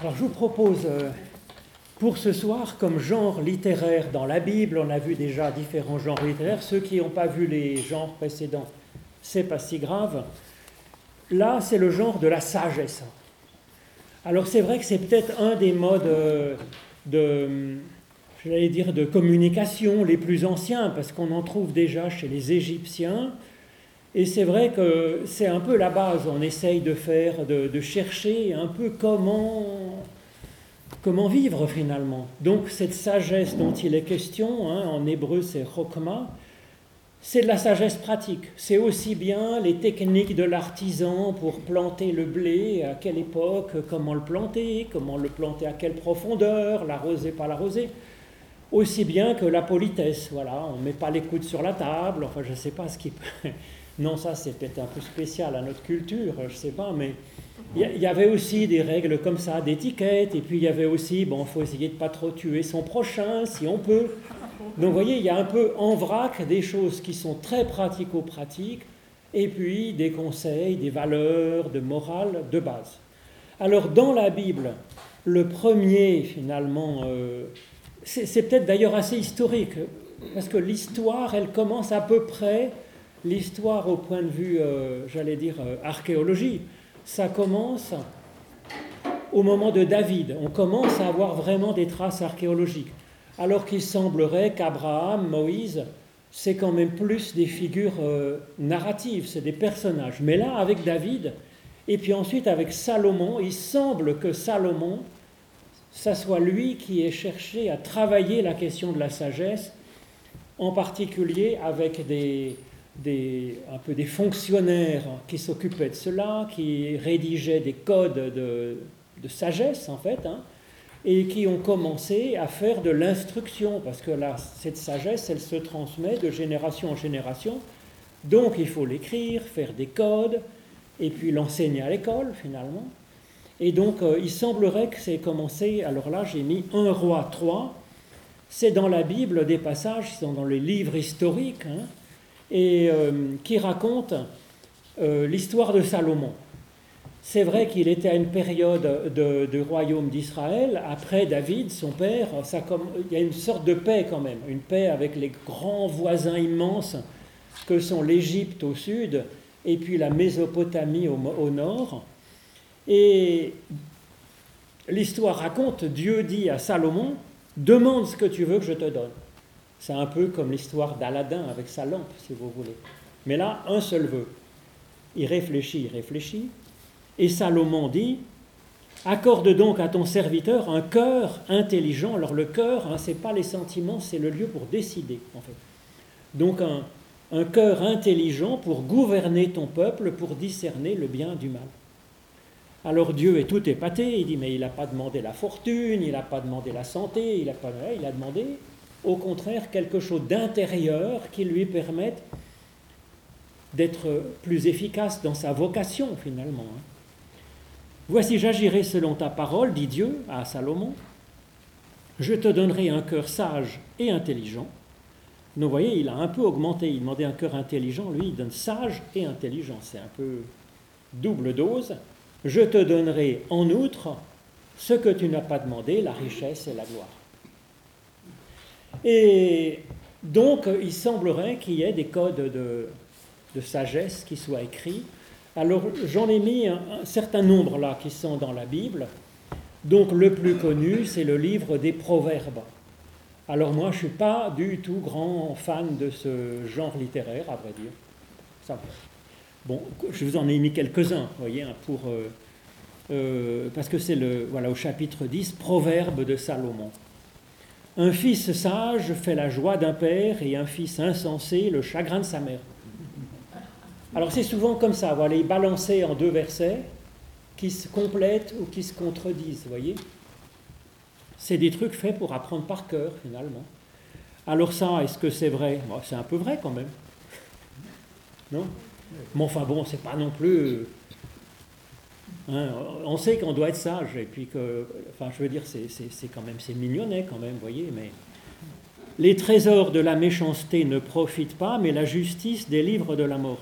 Alors je vous propose euh, pour ce soir, comme genre littéraire dans la Bible, on a vu déjà différents genres littéraires. Ceux qui n'ont pas vu les genres précédents, c'est pas si grave. Là, c'est le genre de la sagesse. Alors c'est vrai que c'est peut-être un des modes euh, j'allais dire, de communication les plus anciens, parce qu'on en trouve déjà chez les Égyptiens. Et c'est vrai que c'est un peu la base, on essaye de faire, de, chercher un peu comment, comment vivre finalement. Donc cette sagesse dont il est question, hein, en hébreu c'est chokma, c'est de la sagesse pratique. C'est aussi bien les techniques de l'artisan pour planter le blé, à quelle époque, comment le planter, comment le planter à quelle profondeur, l'arroser, pas l'arroser. Aussi bien que la politesse, voilà, on ne met pas les coudes sur la table, enfin je ne sais pas ce qui peut... Non, ça c'est peut-être un peu spécial à notre culture, je sais pas, mais il y, avait aussi des règles comme ça, d'étiquette, et puis il y avait aussi, bon, faut essayer de pas trop tuer son prochain si on peut. Donc vous voyez, il y a un peu en vrac des choses qui sont très pratico-pratiques, et puis des conseils, des valeurs, de morale de base. Alors dans la Bible, le premier finalement, euh, c'est peut-être d'ailleurs assez historique, parce que l'histoire, elle commence à peu près l'histoire au point de vue, euh, j'allais dire, euh, archéologie, ça commence au moment de David. On commence à avoir vraiment des traces archéologiques. Alors qu'il semblerait qu'Abraham, Moïse, c'est quand même plus des figures euh, narratives, c'est des personnages. Mais là, avec David, et puis ensuite avec Salomon, il semble que Salomon, ça soit lui qui ait cherché à travailler la question de la sagesse, en particulier avec des, un peu des fonctionnaires qui s'occupaient de cela, qui rédigeaient des codes de, sagesse en fait, hein, et qui ont commencé à faire de l'instruction, parce que là, cette sagesse, elle se transmet de génération en génération, donc il faut l'écrire, faire des codes, et puis l'enseigner à l'école finalement. Et donc euh, il semblerait que c'est commencé, alors là j'ai mis 1 roi 3, c'est dans la Bible des passages qui sont dans les livres historiques, hein, et euh, qui raconte euh, l'histoire de Salomon. C'est vrai qu'il était à une période de, royaume d'Israël. Après David, son père, il y a une sorte de paix quand même, une paix avec les grands voisins immenses que sont l'Égypte au sud et puis la Mésopotamie au nord. Et l'histoire raconte, Dieu dit à Salomon, demande ce que tu veux que je te donne. C'est un peu comme l'histoire d'Aladin avec sa lampe, si vous voulez. Mais là, un seul vœu. Il réfléchit, il réfléchit. Et Salomon dit Accorde donc à ton serviteur un cœur intelligent. Alors, le cœur, hein, ce n'est pas les sentiments, c'est le lieu pour décider, en fait. Donc, un, cœur intelligent pour gouverner ton peuple, pour discerner le bien du mal. Alors Dieu est tout épaté, il dit mais il n'a pas demandé la fortune, il n'a pas demandé la santé, il n'a pas, il a demandé au contraire quelque chose d'intérieur qui lui permette d'être plus efficace dans sa vocation finalement. Hein. Voici, j'agirai selon ta parole, dit Dieu à Salomon. Je te donnerai un cœur sage et intelligent. vous voyez, il a un peu augmenté. Il demandait un cœur intelligent, lui, il donne sage et intelligent. C'est un peu double dose. Je te donnerai en outre ce que tu n'as pas demandé, la richesse et la gloire. Et donc, il semblerait qu'il y ait des codes de, sagesse qui soient écrits. Alors, j'en ai mis un, certain nombre là qui sont dans la Bible. Donc, le plus connu, c'est le livre des Proverbes. Alors, moi, je ne suis pas du tout grand fan de ce genre littéraire, à vrai dire. Ça, bon, je vous en ai mis quelques-uns, vous voyez, hein, pour, euh, euh, parce que c'est le, voilà, au chapitre 10, Proverbes de Salomon. Un fils sage fait la joie d'un père et un fils insensé le chagrin de sa mère. Alors c'est souvent comme ça, voilà, les balancer en deux versets qui se complètent ou qui se contredisent, vous voyez C'est des trucs faits pour apprendre par cœur, finalement. Alors ça, est-ce que c'est vrai? C'est un peu vrai quand même. Non? Mais enfin bon, c'est pas non plus Hein, on sait qu'on doit être sage, et puis que, enfin, je veux dire, c'est quand même, c'est mignonnet quand même, vous voyez, mais les trésors de la méchanceté ne profitent pas, mais la justice délivre de la mort.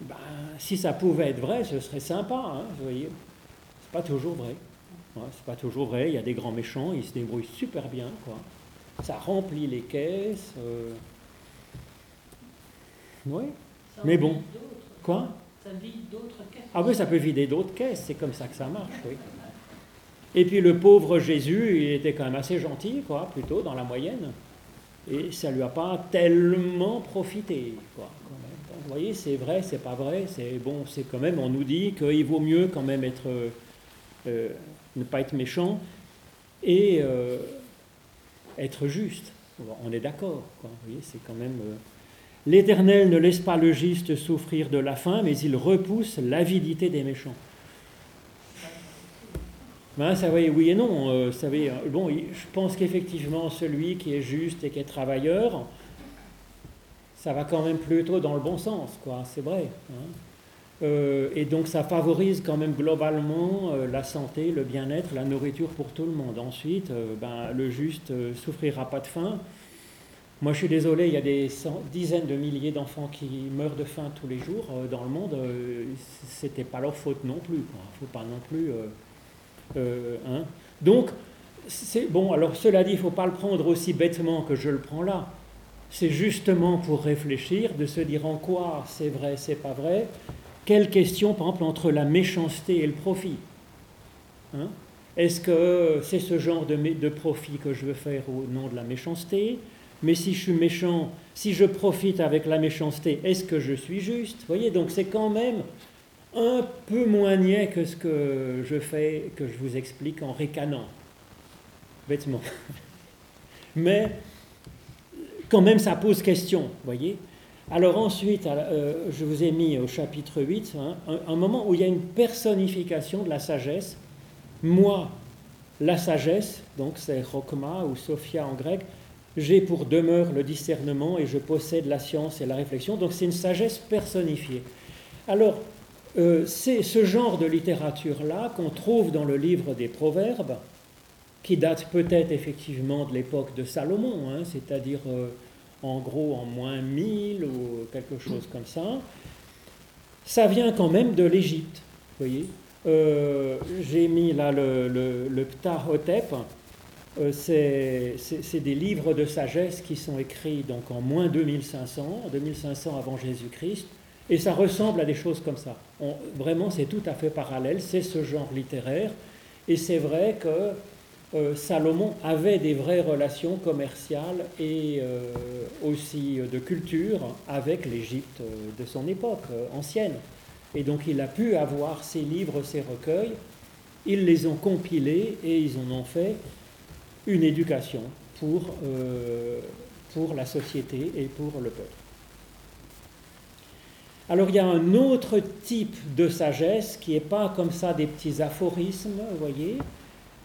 Ben, si ça pouvait être vrai, ce serait sympa, hein, vous voyez. C'est pas toujours vrai. C'est pas toujours vrai. Il y a des grands méchants, ils se débrouillent super bien. Quoi. Ça remplit les caisses. Euh. Oui. Mais bon. Quoi? Ça vide d'autres caisses. Ah oui, ça peut vider d'autres caisses. C'est comme ça que ça marche. Et puis le pauvre Jésus, il était quand même assez gentil, quoi, plutôt dans la moyenne. Et ça lui a pas tellement profité, quoi. vous voyez, c'est vrai, c'est pas vrai. C'est bon, c'est quand même. On nous dit qu'il vaut mieux quand même être euh, ne pas être méchant et euh, être juste. on est d'accord. Vous c'est quand même. Euh, L'Éternel ne laisse pas le juste souffrir de la faim, mais il repousse l'avidité des méchants. Ben, ça va, oui et non. Euh, savez, bon, je pense qu'effectivement, celui qui est juste et qui est travailleur, ça va quand même plutôt dans le bon sens, quoi. C'est vrai. Hein. Euh, et donc ça favorise quand même globalement euh, la santé, le bien-être, la nourriture pour tout le monde. Ensuite, ben, le juste souffrira pas de faim. Moi je suis désolé, il y a des dizaines de milliers d'enfants qui meurent de faim tous les jours dans le monde. C'était pas leur faute non plus. Il faut pas non plus. Hein. Donc, bon. Alors cela dit, il faut pas le prendre aussi bêtement que je le prends là. C'est justement pour réfléchir, de se dire en quoi c'est vrai, c'est pas vrai, quelle question, par exemple, entre la méchanceté et le profit hein? Est-ce que c'est ce genre de, profit que je veux faire au nom de la méchanceté? Mais si je suis méchant, si je profite avec la méchanceté, est-ce que je suis juste? Vous voyez, donc c'est quand même un peu moins niais que ce que je fais, que je vous explique en ricanant, bêtement. Mais quand même, ça pose question, vous voyez alors ensuite, euh, je vous ai mis au chapitre 8 hein, un, moment où il y a une personnification de la sagesse. Moi, la sagesse, donc c'est Rokma ou Sophia en grec, j'ai pour demeure le discernement et je possède la science et la réflexion. Donc c'est une sagesse personnifiée. Alors, euh, c'est ce genre de littérature-là qu'on trouve dans le livre des Proverbes, qui date peut-être effectivement de l'époque de Salomon, hein, c'est-à-dire... Euh, en gros en moins 1000 ou quelque chose comme ça, ça vient quand même de l'Égypte. voyez euh, J'ai mis là le, le, le Ptahotep. Euh, c'est des livres de sagesse qui sont écrits donc en moins 2500, 2500 avant Jésus-Christ, et ça ressemble à des choses comme ça. vraiment, c'est tout à fait parallèle, c'est ce genre littéraire, et c'est vrai que euh, Salomon avait des vraies relations commerciales et euh, aussi de culture avec l'Égypte de son époque euh, ancienne. Et donc il a pu avoir ces livres, ces recueils, ils les ont compilés et ils en ont fait une éducation pour, pour la société et pour le peuple. Alors il y a un autre type de sagesse qui n'est pas comme ça des petits aphorismes, vous voyez,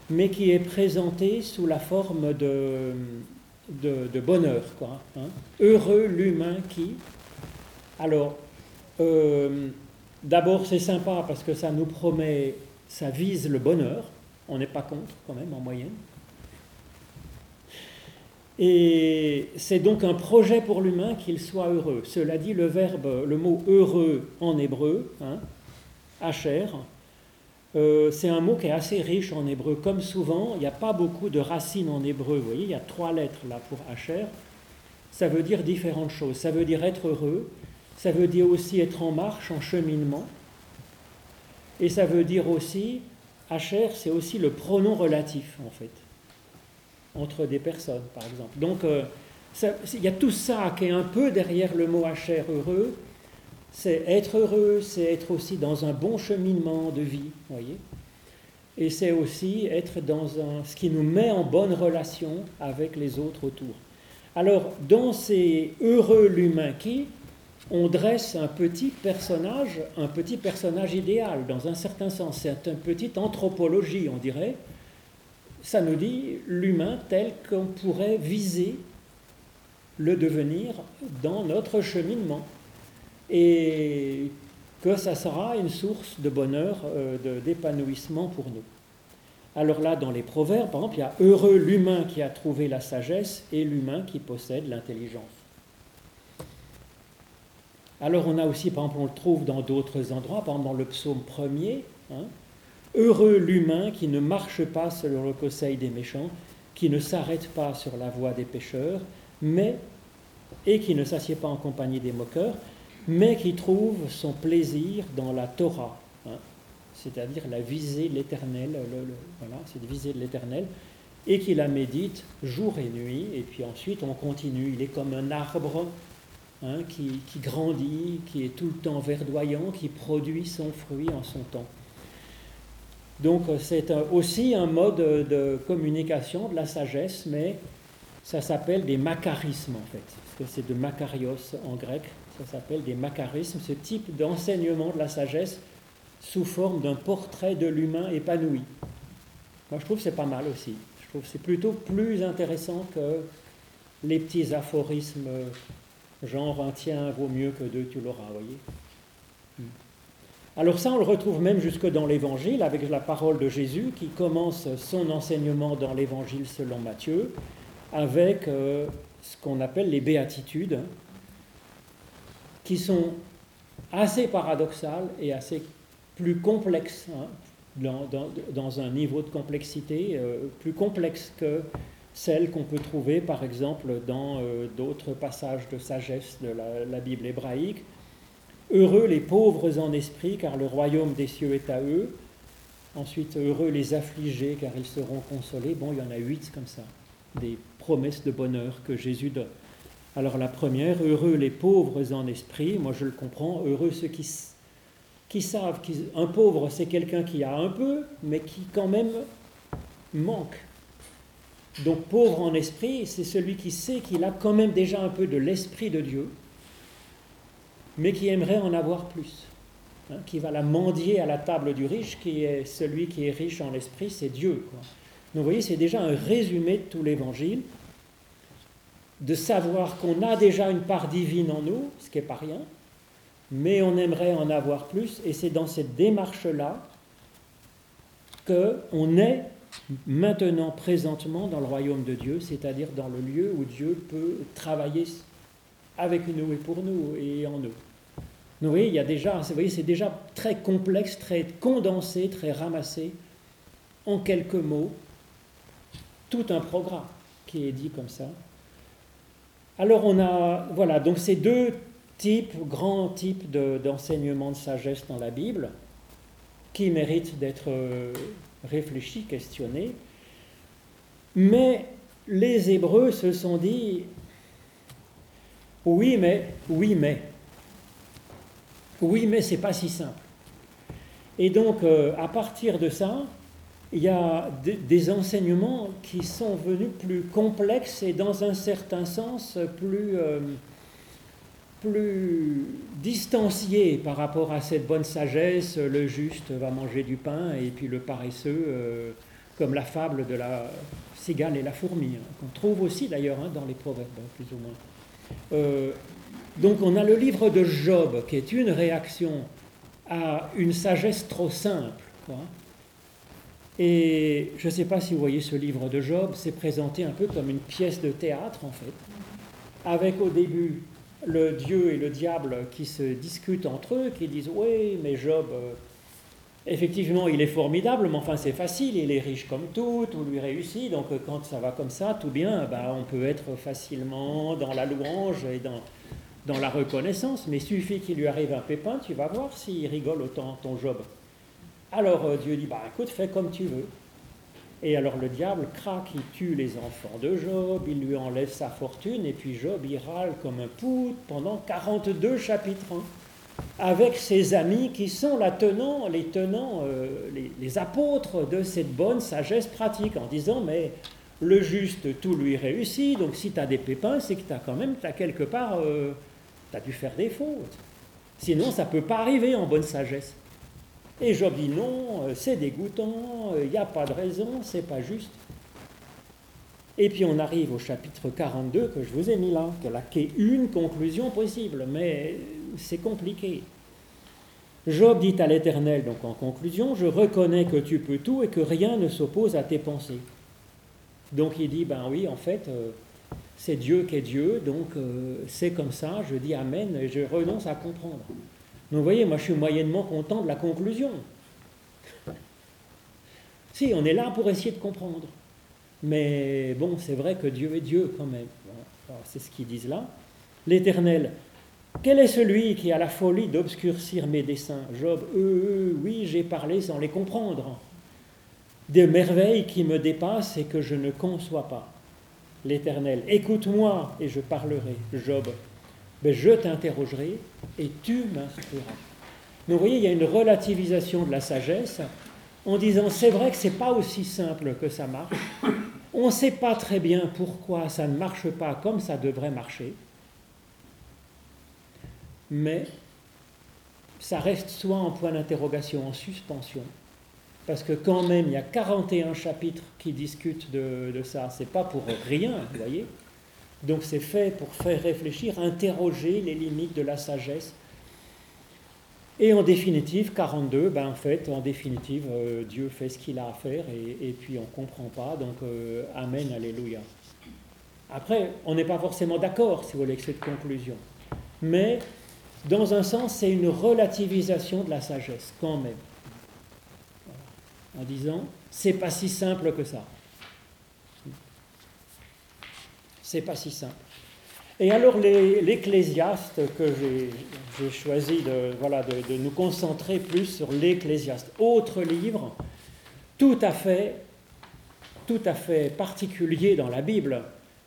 mais qui est présenté sous la forme de, bonheur. Hein. Heureux l'humain qui. Alors, euh, d'abord c'est sympa parce que ça nous promet, ça vise le bonheur, on n'est pas contre quand même en moyenne. Et c'est donc un projet pour l'humain qu'il soit heureux. Cela dit, le verbe, le mot heureux en hébreu, hein, Asher, euh, c'est un mot qui est assez riche en hébreu. Comme souvent, il n'y a pas beaucoup de racines en hébreu. Vous voyez, il y a trois lettres là pour Hacher. Ça veut dire différentes choses. Ça veut dire être heureux. Ça veut dire aussi être en marche, en cheminement. Et ça veut dire aussi, Hacher, c'est aussi le pronom relatif, en fait, entre des personnes, par exemple. Donc, euh, il y a tout ça qui est un peu derrière le mot Hacher, heureux, c'est être heureux, c'est être aussi dans un bon cheminement de vie, voyez. Et c'est aussi être dans un, ce qui nous met en bonne relation avec les autres autour. Alors, dans ces heureux l'humain qui, on dresse un petit personnage, un petit personnage idéal, dans un certain sens. C'est une petite anthropologie, on dirait. Ça nous dit l'humain tel qu'on pourrait viser le devenir dans notre cheminement et que ça sera une source de bonheur, euh, d'épanouissement pour nous. Alors là, dans les proverbes, par exemple, il y a heureux l'humain qui a trouvé la sagesse et l'humain qui possède l'intelligence. Alors on a aussi, par exemple, on le trouve dans d'autres endroits, par exemple dans le psaume premier, hein, Heureux l'humain qui ne marche pas selon le conseil des méchants, qui ne s'arrête pas sur la voie des pécheurs, mais et qui ne s'assied pas en compagnie des moqueurs, mais qui trouve son plaisir dans la Torah, hein, c'est-à-dire la visée de l'éternel, voilà, viser l'éternel, et qui la médite jour et nuit, et puis ensuite on continue. Il est comme un arbre hein, qui, grandit, qui est tout le temps verdoyant, qui produit son fruit en son temps. Donc c'est aussi un mode de communication de la sagesse, mais ça s'appelle des macarismes en fait, parce que c'est de makarios en grec, ça s'appelle des macarismes, ce type d'enseignement de la sagesse sous forme d'un portrait de l'humain épanoui. Moi je trouve que c'est pas mal aussi c'est plutôt plus intéressant que les petits aphorismes genre un tien vaut mieux que deux, tu l'auras, voyez. Hmm. Alors ça, on le retrouve même jusque dans l'Évangile, avec la parole de Jésus qui commence son enseignement dans l'Évangile selon Matthieu, avec euh, ce qu'on appelle les béatitudes, qui sont assez paradoxales et assez plus complexes, hein, dans, un niveau de complexité euh, plus complexe que celle qu'on peut trouver par exemple dans euh, d'autres passages de sagesse de la, Bible hébraïque. Heureux les pauvres en esprit, car le royaume des cieux est à eux. Ensuite, heureux les affligés, car ils seront consolés. Bon, il y en a huit comme ça, des promesses de bonheur que Jésus donne. Alors la première, heureux les pauvres en esprit, moi je le comprends, heureux ceux qui savent qu'un pauvre, c'est quelqu'un qui a un peu, mais qui quand même manque. Donc pauvre en esprit, c'est celui qui sait qu'il a quand même déjà un peu de l'esprit de Dieu, mais qui aimerait en avoir plus. Hein, qui va la mendier à la table du riche, qui est celui qui est riche en esprit, c'est Dieu. Donc vous voyez, c'est déjà un résumé de tout l'évangile, de savoir qu'on a déjà une part divine en nous, ce qui n'est pas rien, mais on aimerait en avoir plus, et c'est dans cette démarche-là qu'on est maintenant, présentement, dans le royaume de Dieu, c'est-à-dire dans le lieu où Dieu peut travailler avec nous et pour nous et en nous. Vous voyez, il y a déjà, vous voyez, c'est déjà très complexe, très condensé, très ramassé, en quelques mots, tout un programme qui est dit comme ça. Alors on a, voilà, donc ces deux type, grand type d'enseignement de, sagesse dans la Bible, qui mérite d'être euh, réfléchi, questionné. Mais les Hébreux se sont dit, oui mais, oui mais, oui mais c'est pas si simple. Et donc euh, à partir de ça, il y a des enseignements qui sont venus plus complexes et dans un certain sens plus... Euh, plus distancié par rapport à cette bonne sagesse, le juste va manger du pain et puis le paresseux, euh, comme la fable de la cigale et la fourmi, hein, qu'on trouve aussi d'ailleurs hein, dans les proverbes, hein, plus ou moins. Euh, donc on a le livre de Job qui est une réaction à une sagesse trop simple. Et je ne sais pas si vous voyez ce livre de Job, c'est présenté un peu comme une pièce de théâtre en fait, avec au début le Dieu et le diable qui se discutent entre eux, qui disent Oui, mais Job, euh, effectivement, il est formidable, mais enfin, c'est facile, il est riche comme tout, tout lui réussit, donc euh, quand ça va comme ça, tout bien, bah, on peut être facilement dans la louange et dans, la reconnaissance, mais suffit qu'il lui arrive un pépin, tu vas voir s'il rigole autant ton Job. Alors euh, Dieu dit Bah écoute, fais comme tu veux. Et alors le diable craque, il tue les enfants de Job, il lui enlève sa fortune, et puis Job, il râle comme un poutre pendant 42 chapitres, hein, avec ses amis qui sont les tenants, euh, les, apôtres de cette bonne sagesse pratique, en disant, mais le juste, tout lui réussit, donc si tu as des pépins, c'est que tu as quand même, as quelque part, euh, tu as dû faire des fautes. Sinon, ça ne peut pas arriver en bonne sagesse. Et Job dit non, euh, c'est dégoûtant, il euh, n'y a pas de raison, c'est pas juste. Et puis on arrive au chapitre 42 que je vous ai mis là, qui est une conclusion possible, mais c'est compliqué. Job dit à l'Éternel, donc en conclusion, je reconnais que tu peux tout et que rien ne s'oppose à tes pensées. Donc il dit, ben oui, en fait, euh, c'est Dieu qui est Dieu, donc c'est comme ça, je dis Amen et je renonce à comprendre. Donc vous voyez, moi je suis moyennement content de la conclusion. Si, on est là pour essayer de comprendre. Mais bon, c'est vrai que Dieu est Dieu quand même. c'est ce qu'ils disent là. L'Éternel, quel est celui qui a la folie d'obscurcir mes desseins Job, euh, oui, j'ai parlé sans les comprendre. Des merveilles qui me dépassent et que je ne conçois pas. L'Éternel, écoute-moi et je parlerai. Job, mais je t'interrogerai et tu m'instruiras. Donc vous voyez, il y a une relativisation de la sagesse en disant c'est vrai que ce n'est pas aussi simple que ça marche. On ne sait pas très bien pourquoi ça ne marche pas comme ça devrait marcher mais ça reste soit en point d'interrogation, en suspension, parce que quand même, il y a 41 chapitres qui discutent de, de ça. C'est pas pour rien, vous voyez. Donc c'est fait pour faire réfléchir, interroger les limites de la sagesse. Et en définitive, 42, ben en fait, en définitive, euh, Dieu fait ce qu'il a à faire et, puis on ne comprend pas. Donc, euh, Amen, Alléluia. Après, on n'est pas forcément d'accord, si vous voulez, avec cette conclusion. Mais dans un sens, c'est une relativisation de la sagesse, quand même. En disant, c'est pas si simple que ça. C'est pas si simple. Et alors, l'Ecclésiaste, que j'ai choisi de, voilà, de, nous concentrer plus sur l'Ecclésiaste, autre livre, tout à fait, tout à fait particulier dans la Bible,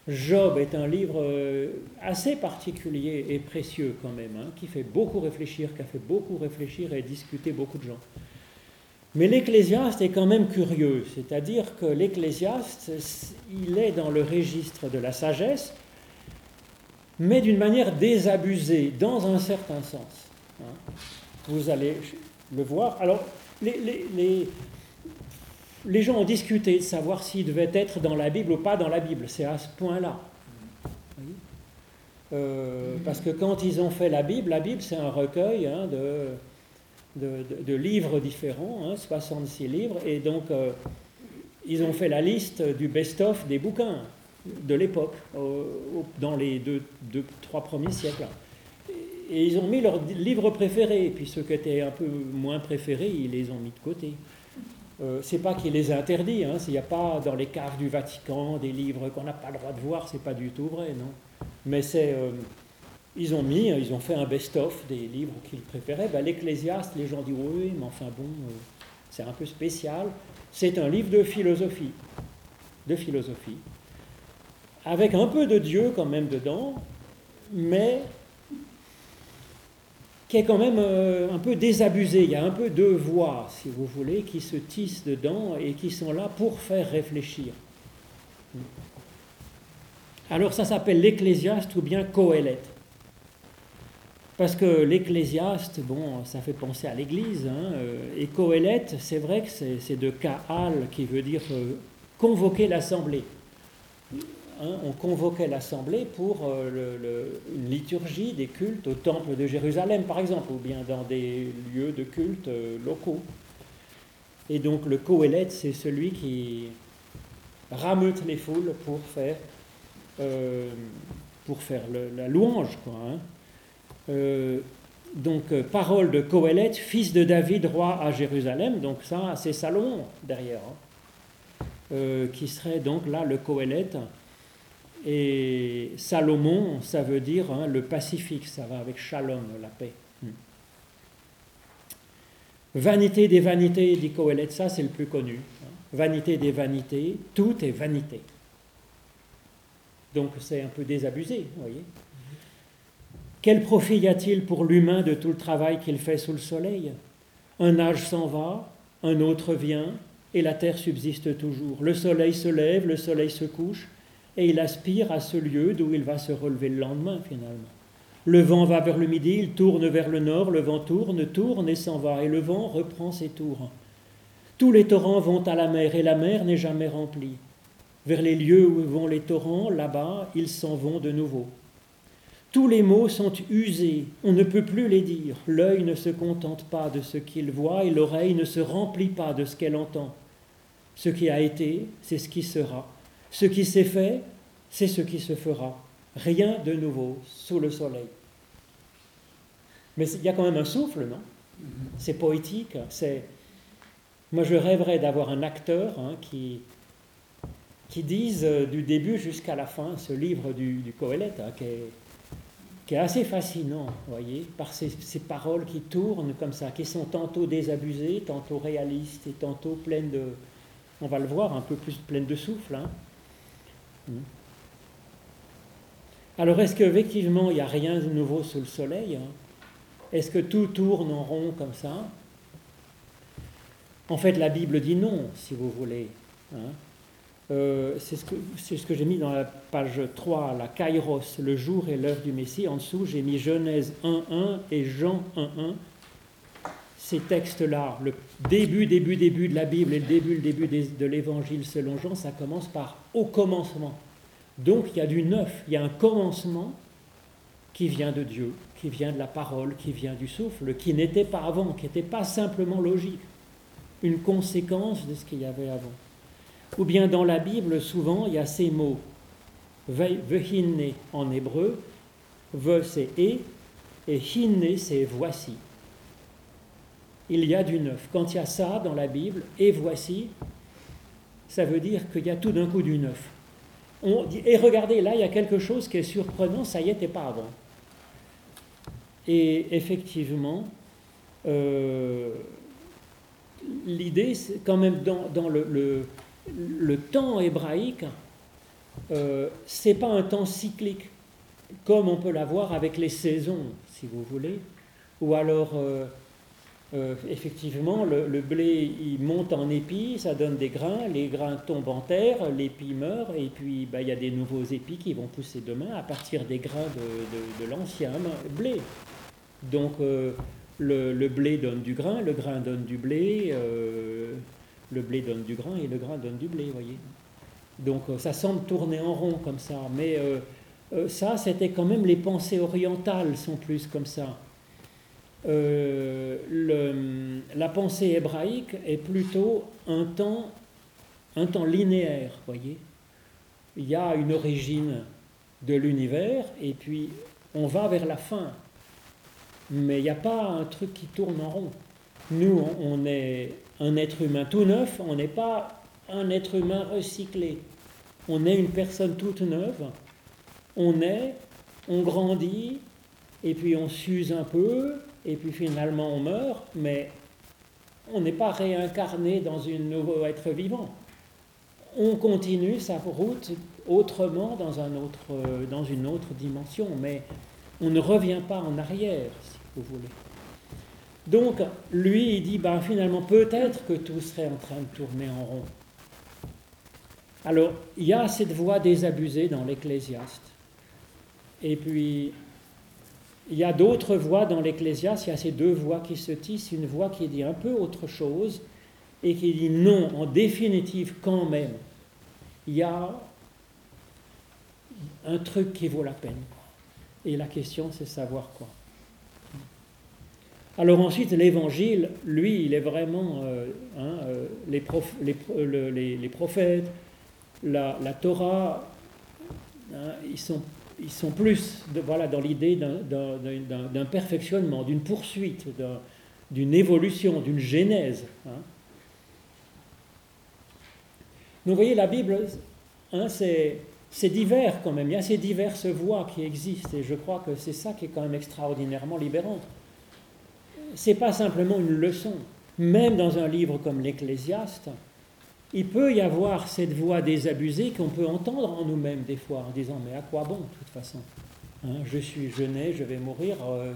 Job est un livre euh, assez particulier et précieux quand même, hein, qui fait beaucoup réfléchir, qui a fait beaucoup réfléchir et discuter beaucoup de gens. Mais l'Ecclésiaste est quand même curieux, c'est-à-dire que l'Ecclésiaste, il est dans le registre de la sagesse, mais d'une manière désabusée, dans un certain sens. Hein. Vous allez le voir. Alors, les, gens ont discuté de savoir s'il devait être dans la Bible ou pas dans la Bible. C'est à ce point-là. Euh, parce que quand ils ont fait la Bible, la Bible c'est un recueil hein, de, de, livres différents, 66 hein, livres, et donc euh, ils ont fait la liste du best-of des bouquins de l'époque, dans les deux, deux, trois premiers siècles. Et ils ont mis leurs livres préférés, puis ceux qui étaient un peu moins préférés, ils les ont mis de côté. Euh, c'est pas qu'il les interdit, hein, s'il n'y a pas dans les caves du Vatican des livres qu'on n'a pas le droit de voir, c'est pas du tout vrai, non. Mais c'est, euh, ils ont mis, ils ont fait un best-of des livres qu'ils préféraient. Ben, L'Ecclésiaste, les gens disent oui, mais enfin bon, euh, c'est un peu spécial. C'est un livre de philosophie, de philosophie, avec un peu de Dieu quand même dedans, mais qui est quand même euh, un peu désabusé. Il y a un peu deux voix, si vous voulez, qui se tissent dedans et qui sont là pour faire réfléchir. Alors ça s'appelle l'ecclésiaste ou bien Coëlette. Parce que l'ecclésiaste, bon, ça fait penser à l'église. Hein, euh, et Coëlette, c'est vrai que c'est de Kaal qui veut dire euh, convoquer l'assemblée. Hein, on convoquait l'assemblée pour euh, une liturgie des cultes au temple de Jérusalem, par exemple, ou bien dans des lieux de culte euh, locaux. Et donc le Kohelet, c'est celui qui rameute les foules pour faire, euh, pour faire la louange. Hein. donc parole de Kohelet, fils de David, roi à Jérusalem, donc ça c'est Salomon derrière, hein. qui serait donc là le Kohelet et Salomon, ça veut dire hein, le pacifique, ça va avec shalom, la paix. Hmm. Vanité des vanités, dit ça c'est le plus connu. Hein. Vanité des vanités, tout est vanité. Donc c'est un peu désabusé, vous voyez. Quel profit y a-t-il pour l'humain de tout le travail qu'il fait sous le soleil? Un âge s'en va, un autre vient, et la terre subsiste toujours. Le soleil se lève, le soleil se couche, et il aspire à ce lieu d'où il va se relever le lendemain finalement. Le vent va vers le midi, il tourne vers le nord, le vent tourne, tourne et s'en va, et le vent reprend ses tours. Tous les torrents vont à la mer, et la mer n'est jamais remplie. Vers les lieux où vont les torrents, là-bas, ils s'en vont de nouveau. Tous les mots sont usés, on ne peut plus les dire. L'œil ne se contente pas de ce qu'il voit et l'oreille ne se remplit pas de ce qu'elle entend. Ce qui a été, c'est ce qui sera. Ce qui s'est fait, c'est ce qui se fera. Rien de nouveau sous le soleil. Mais il y a quand même un souffle, non? C'est poétique, c'est Moi, je rêverais d'avoir un acteur hein, qui, qui dise euh, du début jusqu'à la fin ce livre du, du hein, qui, est, qui, est, assez fascinant, voyez, par ces, ces, paroles qui tournent comme ça, qui sont tantôt désabusées, tantôt réalistes et tantôt pleines de, on va le voir, un peu plus pleines de souffle. Hein. Hmm. Alors, est-ce qu'effectivement, il n'y a rien de nouveau sous le soleil hein? Est-ce que tout tourne en rond comme ça? En fait, la Bible dit non, si vous voulez. Hein. Euh, c'est ce que, ce que j'ai mis dans la page 3, la Kairos, le jour et l'heure du Messie. En dessous, j'ai mis Genèse 1.1 et Jean 1.1. Ces textes-là, le début, début, début de la Bible et le début, le début de l'évangile selon Jean, ça commence par au commencement. Donc il y a du neuf, il y a un commencement qui vient de Dieu, qui vient de la parole, qui vient du souffle, qui n'était pas avant, qui n'était pas simplement logique, une conséquence de ce qu'il y avait avant. Ou bien dans la Bible, souvent, il y a ces mots. Vehinne en hébreu, ve c'est et, et hinne c'est voici. Il y a du neuf. Quand il y a ça dans la Bible, et voici, ça veut dire qu'il y a tout d'un coup du neuf et regardez, là, il y a quelque chose qui est surprenant, ça y était pas avant. Et effectivement, euh, l'idée, c'est quand même dans, le, temps hébraïque, euh, c'est pas un temps cyclique, comme on peut l'avoir avec les saisons, si vous voulez, ou alors euh, euh, effectivement, le, blé, il monte en épis, ça donne des grains, les grains tombent en terre, l'épi meurt, et puis bah, il y a des nouveaux épis qui vont pousser demain à partir des grains de, l'ancien blé. Donc euh, le, blé donne du grain, le grain donne du blé, euh, le blé donne du grain et le grain donne du blé, voyez. Donc ça semble tourner en rond comme ça, mais ça, c'était quand même les pensées orientales sont plus comme ça. Euh, la pensée hébraïque est plutôt un temps, un temps linéaire, voyez. Il y a une origine de l'univers et puis on va vers la fin. Mais il n'y a pas un truc qui tourne en rond. Nous, on est un être humain tout neuf, on n'est pas un être humain recyclé. On est une personne toute neuve. On est, on grandit, et puis on s'use un peu, et puis finalement on meurt, mais on n'est pas réincarné dans un nouveau être vivant. On continue sa route autrement dans, autre, dans une autre dimension, mais on ne revient pas en arrière, si vous voulez. Donc, lui, il dit, ben, finalement, peut-être que tout serait en train de tourner en rond. Alors, il y a cette voix désabusée dans l'Ecclésiaste. Et puis, il y a d'autres voix dans l'Ecclésiaste, il y a ces deux voix qui se tissent, une voix qui dit un peu autre chose et qui dit non, en définitive quand même, il y a un truc qui vaut la peine. Et la question, c'est savoir quoi. Alors ensuite, l'évangile, lui, il est vraiment euh, hein, euh, les, prophètes, la, Torah, hein, ils sont ils sont plus voilà, dans l'idée d'un perfectionnement, d'une poursuite, d'une évolution, d'une genèse. Hein. Vous voyez, la Bible, hein, c'est divers quand même, il y a ces diverses voies qui existent, et je crois que c'est ça qui est quand même extraordinairement libérant. C'est pas simplement une leçon. Même dans un livre comme l'Ecclésiaste, il peut y avoir cette voix désabusée qu'on peut entendre en nous-mêmes des fois, en disant Mais à quoi bon, de toute façon hein, Je suis jeune, je vais mourir, euh,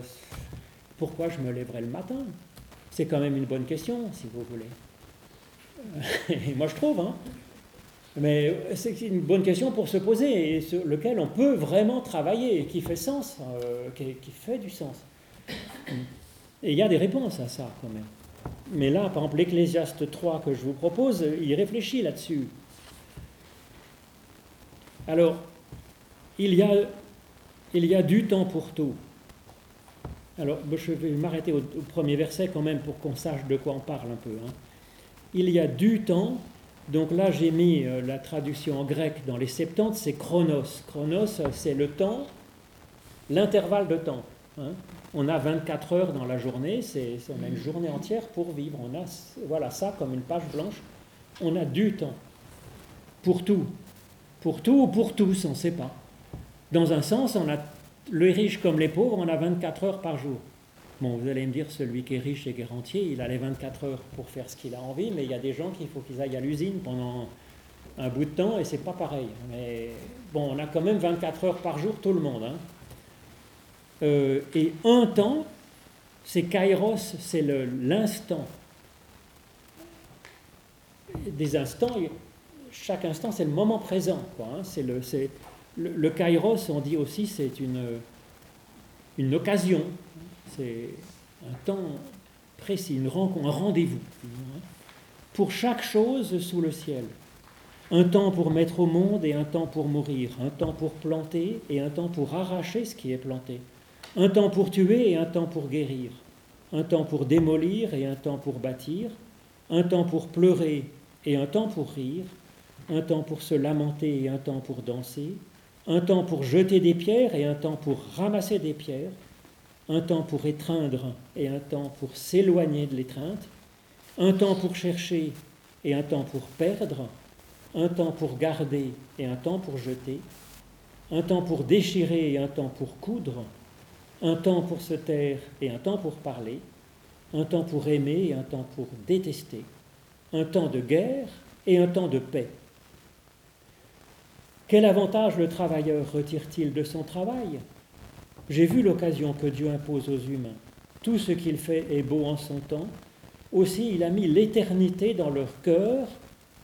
pourquoi je me lèverai le matin? C'est quand même une bonne question, si vous voulez. Et moi, je trouve. Hein. Mais c'est une bonne question pour se poser et sur lequel on peut vraiment travailler et qui fait sens, euh, qui fait du sens. Et il y a des réponses à ça quand même. Mais là, par exemple, l'Ecclésiaste 3 que je vous propose, il réfléchit là-dessus. Alors, il y, a, du temps pour tout. Alors, je vais m'arrêter au, premier verset quand même pour qu'on sache de quoi on parle un peu. Hein. Il y a du temps, donc là j'ai mis euh, la traduction en grec dans les Septante, c'est chronos. Chronos, c'est le temps, l'intervalle de temps. Hein? On a 24 heures dans la journée, c'est, on a une journée entière pour vivre. On a voilà, ça comme une page blanche. On a du temps pour tout. Pour tout ou pour tous, on ne sait pas. Dans un sens, on a les riches comme les pauvres, on a 24 heures par jour. Bon, vous allez me dire, celui qui est riche et qui est rentier, il a les 24 heures pour faire ce qu'il a envie, mais il y a des gens qu'il faut qu'ils aillent à l'usine pendant un bout de temps et c'est pas pareil. Mais bon, on a quand même 24 heures par jour, tout le monde. Hein. Euh, et un temps, c'est kairos, c'est l'instant. Des instants, chaque instant, c'est le moment présent. Hein. Le, kairos, on dit aussi, c'est une, occasion. C'est un temps précis, un rendez-vous. Pour chaque chose sous le ciel. Un temps pour mettre au monde et un temps pour mourir. Un temps pour planter et un temps pour arracher ce qui est planté. Un temps pour tuer et un temps pour guérir. Un temps pour démolir et un temps pour bâtir. Un temps pour pleurer et un temps pour rire. Un temps pour se lamenter et un temps pour danser. Un temps pour jeter des pierres et un temps pour ramasser des pierres. Un temps pour étreindre et un temps pour s'éloigner de l'étreinte. Un temps pour chercher et un temps pour perdre. Un temps pour garder et un temps pour jeter. Un temps pour déchirer et un temps pour coudre un temps pour se taire et un temps pour parler, un temps pour aimer et un temps pour détester, un temps de guerre et un temps de paix. Quel avantage le travailleur retire-t-il de son travail? J'ai vu l'occasion que Dieu impose aux humains. Tout ce qu'il fait est beau en son temps. Aussi, il a mis l'éternité dans leur cœur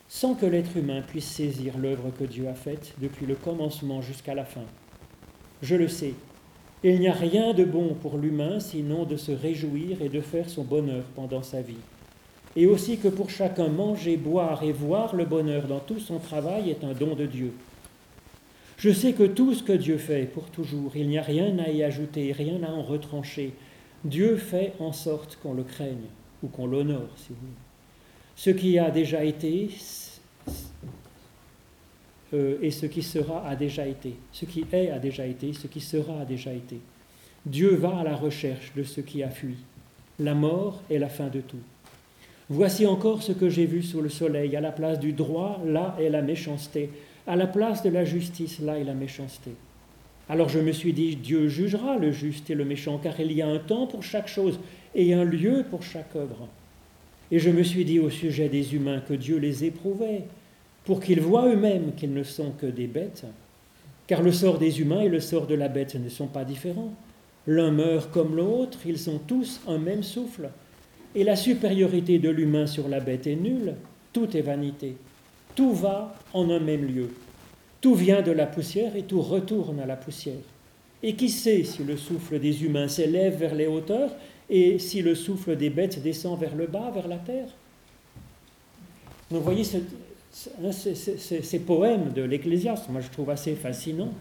sans que l'être humain puisse saisir l'œuvre que Dieu a faite depuis le commencement jusqu'à la fin. Je le sais, il n'y a rien de bon pour l'humain sinon de se réjouir et de faire son bonheur pendant sa vie. Et aussi que pour chacun manger, boire et voir le bonheur dans tout son travail est un don de Dieu. Je sais que tout ce que Dieu fait pour toujours, il n'y a rien à y ajouter, rien à en retrancher. Dieu fait en sorte qu'on le craigne ou qu'on l'honore, si vous voulez. Ce qui a déjà été, euh, et ce qui sera a déjà été. Ce qui est a déjà été, ce qui sera a déjà été. Dieu va à la recherche de ce qui a fui. La mort est la fin de tout. Voici encore ce que j'ai vu sous le soleil. À la place du droit, là est la méchanceté. À la place de la justice, là est la méchanceté. Alors je me suis dit, Dieu jugera le juste et le méchant, car il y a un temps pour chaque chose et un lieu pour chaque œuvre. Et je me suis dit au sujet des humains que Dieu les éprouvait, pour qu'ils voient eux-mêmes qu'ils ne sont que des bêtes, car le sort des humains et le sort de la bête ne sont pas différents. L'un meurt comme l'autre, ils sont tous un même souffle. Et la supériorité de l'humain sur la bête est nulle, tout est vanité. Tout va en un même lieu. Tout vient de la poussière et tout retourne à la poussière. Et qui sait si le souffle des humains s'élève vers les hauteurs et si le souffle des bêtes descend vers le bas, vers la terre? Voyez, ces poèmes de l'Ecclésiaste, moi je trouve assez fascinant.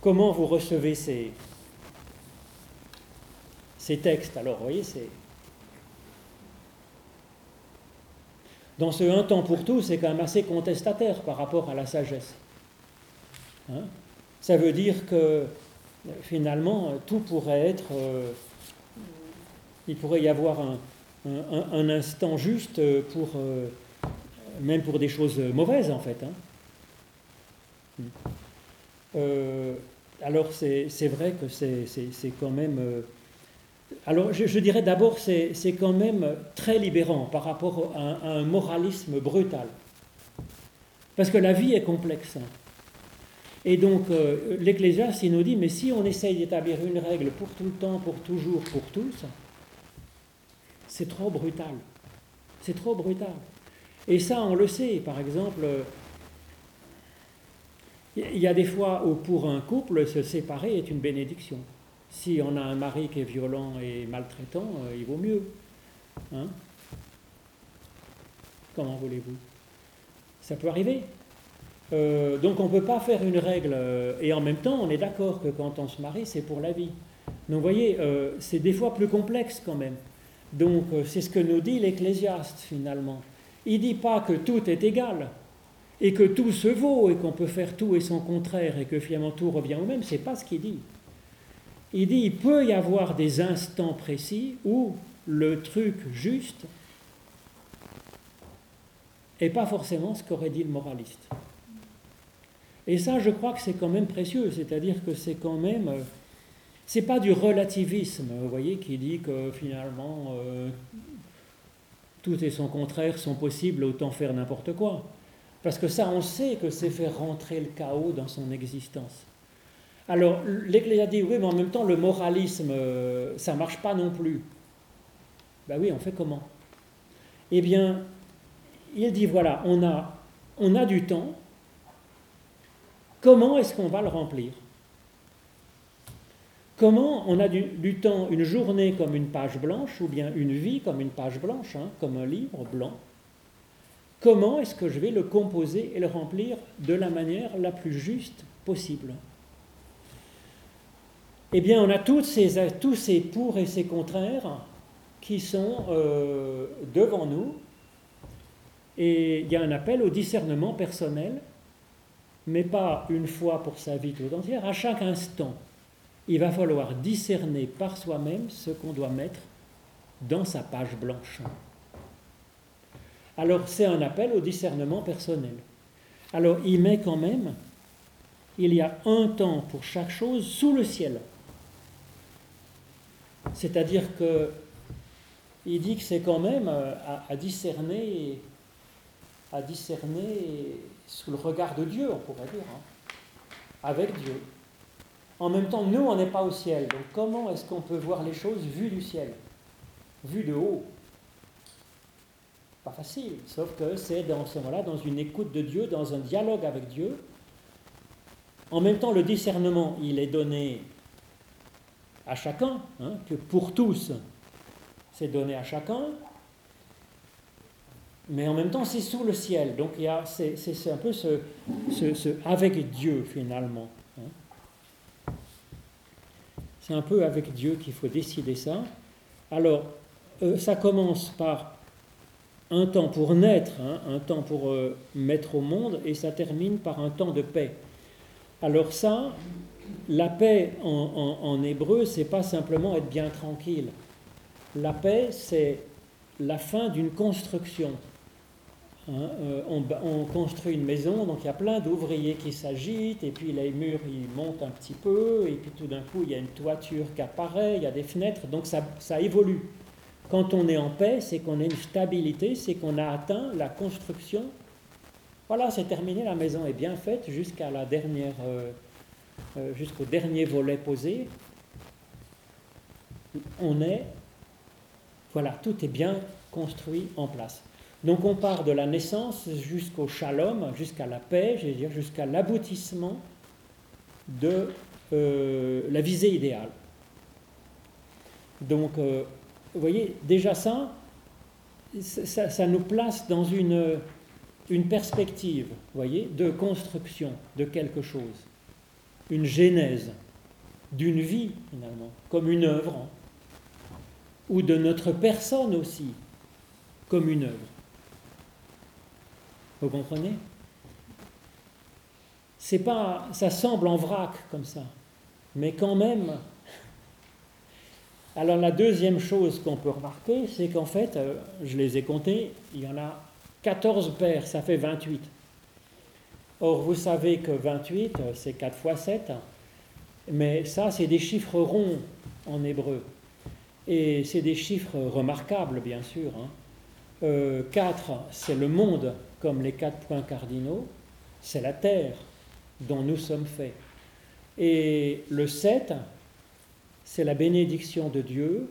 Comment vous recevez ces, ces textes? Alors, vous voyez, c'est. Dans ce un temps pour tout, c'est quand même assez contestataire par rapport à la sagesse. Hein? Ça veut dire que finalement, tout pourrait être. Euh, il pourrait y avoir un, un, instant juste pour, euh, même pour des choses mauvaises en fait. Hein. Euh, alors c'est vrai que c'est quand même... Euh, alors je, dirais d'abord c'est quand même très libérant par rapport à, un moralisme brutal. Parce que la vie est complexe. Et donc l'Ecclésiaste, il nous dit, mais si on essaye d'établir une règle pour tout le temps, pour toujours, pour tous, c'est trop brutal. C'est trop brutal. Et ça, on le sait. Par exemple, il y a des fois où pour un couple, se séparer est une bénédiction. Si on a un mari qui est violent et maltraitant, euh, il vaut mieux. Hein Comment voulez-vous? Ça peut arriver. Euh, donc on ne peut pas faire une règle. Euh, et en même temps, on est d'accord que quand on se marie, c'est pour la vie. Donc vous voyez, c'est des fois plus complexe quand même. Donc euh, c'est ce que nous dit l'Ecclésiaste finalement. Il ne dit pas que tout est égal et que tout se vaut et qu'on peut faire tout et son contraire et que finalement tout revient au même. C'est pas ce qu'il dit. Il dit il peut y avoir des instants précis où le truc juste n'est pas forcément ce qu'aurait dit le moraliste. Et ça, je crois que c'est quand même précieux, c'est-à-dire que c'est quand même. Euh, c'est pas du relativisme, vous voyez, qui dit que finalement euh, tout et son contraire sont possibles, autant faire n'importe quoi. Parce que ça, on sait que c'est faire rentrer le chaos dans son existence. Alors, l'Église a dit, oui, mais en même temps, le moralisme, euh, ça ne marche pas non plus. Ben oui, on fait comment? Eh bien, il dit, voilà, on a, on a du temps, comment est-ce qu'on va le remplir? Comment on a du, temps, une journée comme une page blanche, ou bien une vie comme une page blanche, hein, comme un livre blanc? Comment est-ce que je vais le composer et le remplir de la manière la plus juste possible? Eh bien, on a toutes ces, tous ces pour et ces contraires qui sont euh, devant nous, et il y a un appel au discernement personnel, mais pas une fois pour sa vie tout entière, à chaque instant il va falloir discerner par soi-même ce qu'on doit mettre dans sa page blanche. Alors c'est un appel au discernement personnel. Alors il met quand même, il y a un temps pour chaque chose sous le ciel. C'est-à-dire que il dit que c'est quand même euh, à, discerner, à discerner sous le regard de Dieu, on pourrait dire, hein, avec Dieu. En même temps, nous, on n'est pas au ciel. Donc comment est-ce qu'on peut voir les choses vues du ciel? Vues de haut Pas facile, sauf que c'est dans ce moment-là, dans une écoute de Dieu, dans un dialogue avec Dieu. En même temps, le discernement, il est donné à chacun, hein, que pour tous, c'est donné à chacun. Mais en même temps, c'est sous le ciel. Donc, c'est un peu ce, ce avec Dieu, finalement. C'est un peu avec Dieu qu'il faut décider ça. Alors, euh, ça commence par un temps pour naître, hein, un temps pour euh, mettre au monde, et ça termine par un temps de paix. Alors ça, la paix en, en, en hébreu, c'est pas simplement être bien tranquille. La paix, c'est la fin d'une construction. Hein, euh, on, construit une maison, donc il y a plein d'ouvriers qui s'agitent, et puis les murs ils montent un petit peu, et puis tout d'un coup il y a une toiture qui apparaît, il y a des fenêtres, donc ça, ça évolue. Quand on est en paix, c'est qu'on a une stabilité, c'est qu'on a atteint la construction. Voilà, c'est terminé, la maison est bien faite jusqu'à la dernière, euh, euh, jusqu'au dernier volet posé. On est, voilà, tout est bien construit en place. Donc on part de la naissance jusqu'au shalom, jusqu'à la paix, dire, jusqu'à l'aboutissement de euh, la visée idéale. Donc, euh, vous voyez, déjà ça, ça, nous place dans une, perspective, voyez, de construction de quelque chose, une genèse d'une vie finalement, comme une œuvre, ou de notre personne aussi, comme une œuvre. Vous comprenez? C'est pas, ça semble en vrac comme ça, mais quand même. Alors la deuxième chose qu'on peut remarquer, c'est qu'en fait, euh, je les ai comptés, il y en a 14 paires, ça fait 28. Or, vous savez que 28, euh, c'est 4 fois 7, mais ça, c'est des chiffres ronds en hébreu. Et c'est des chiffres remarquables, bien sûr. 4, hein. euh, c'est le monde comme les quatre points cardinaux, c'est la terre dont nous sommes faits. Et le 7, c'est la bénédiction de Dieu,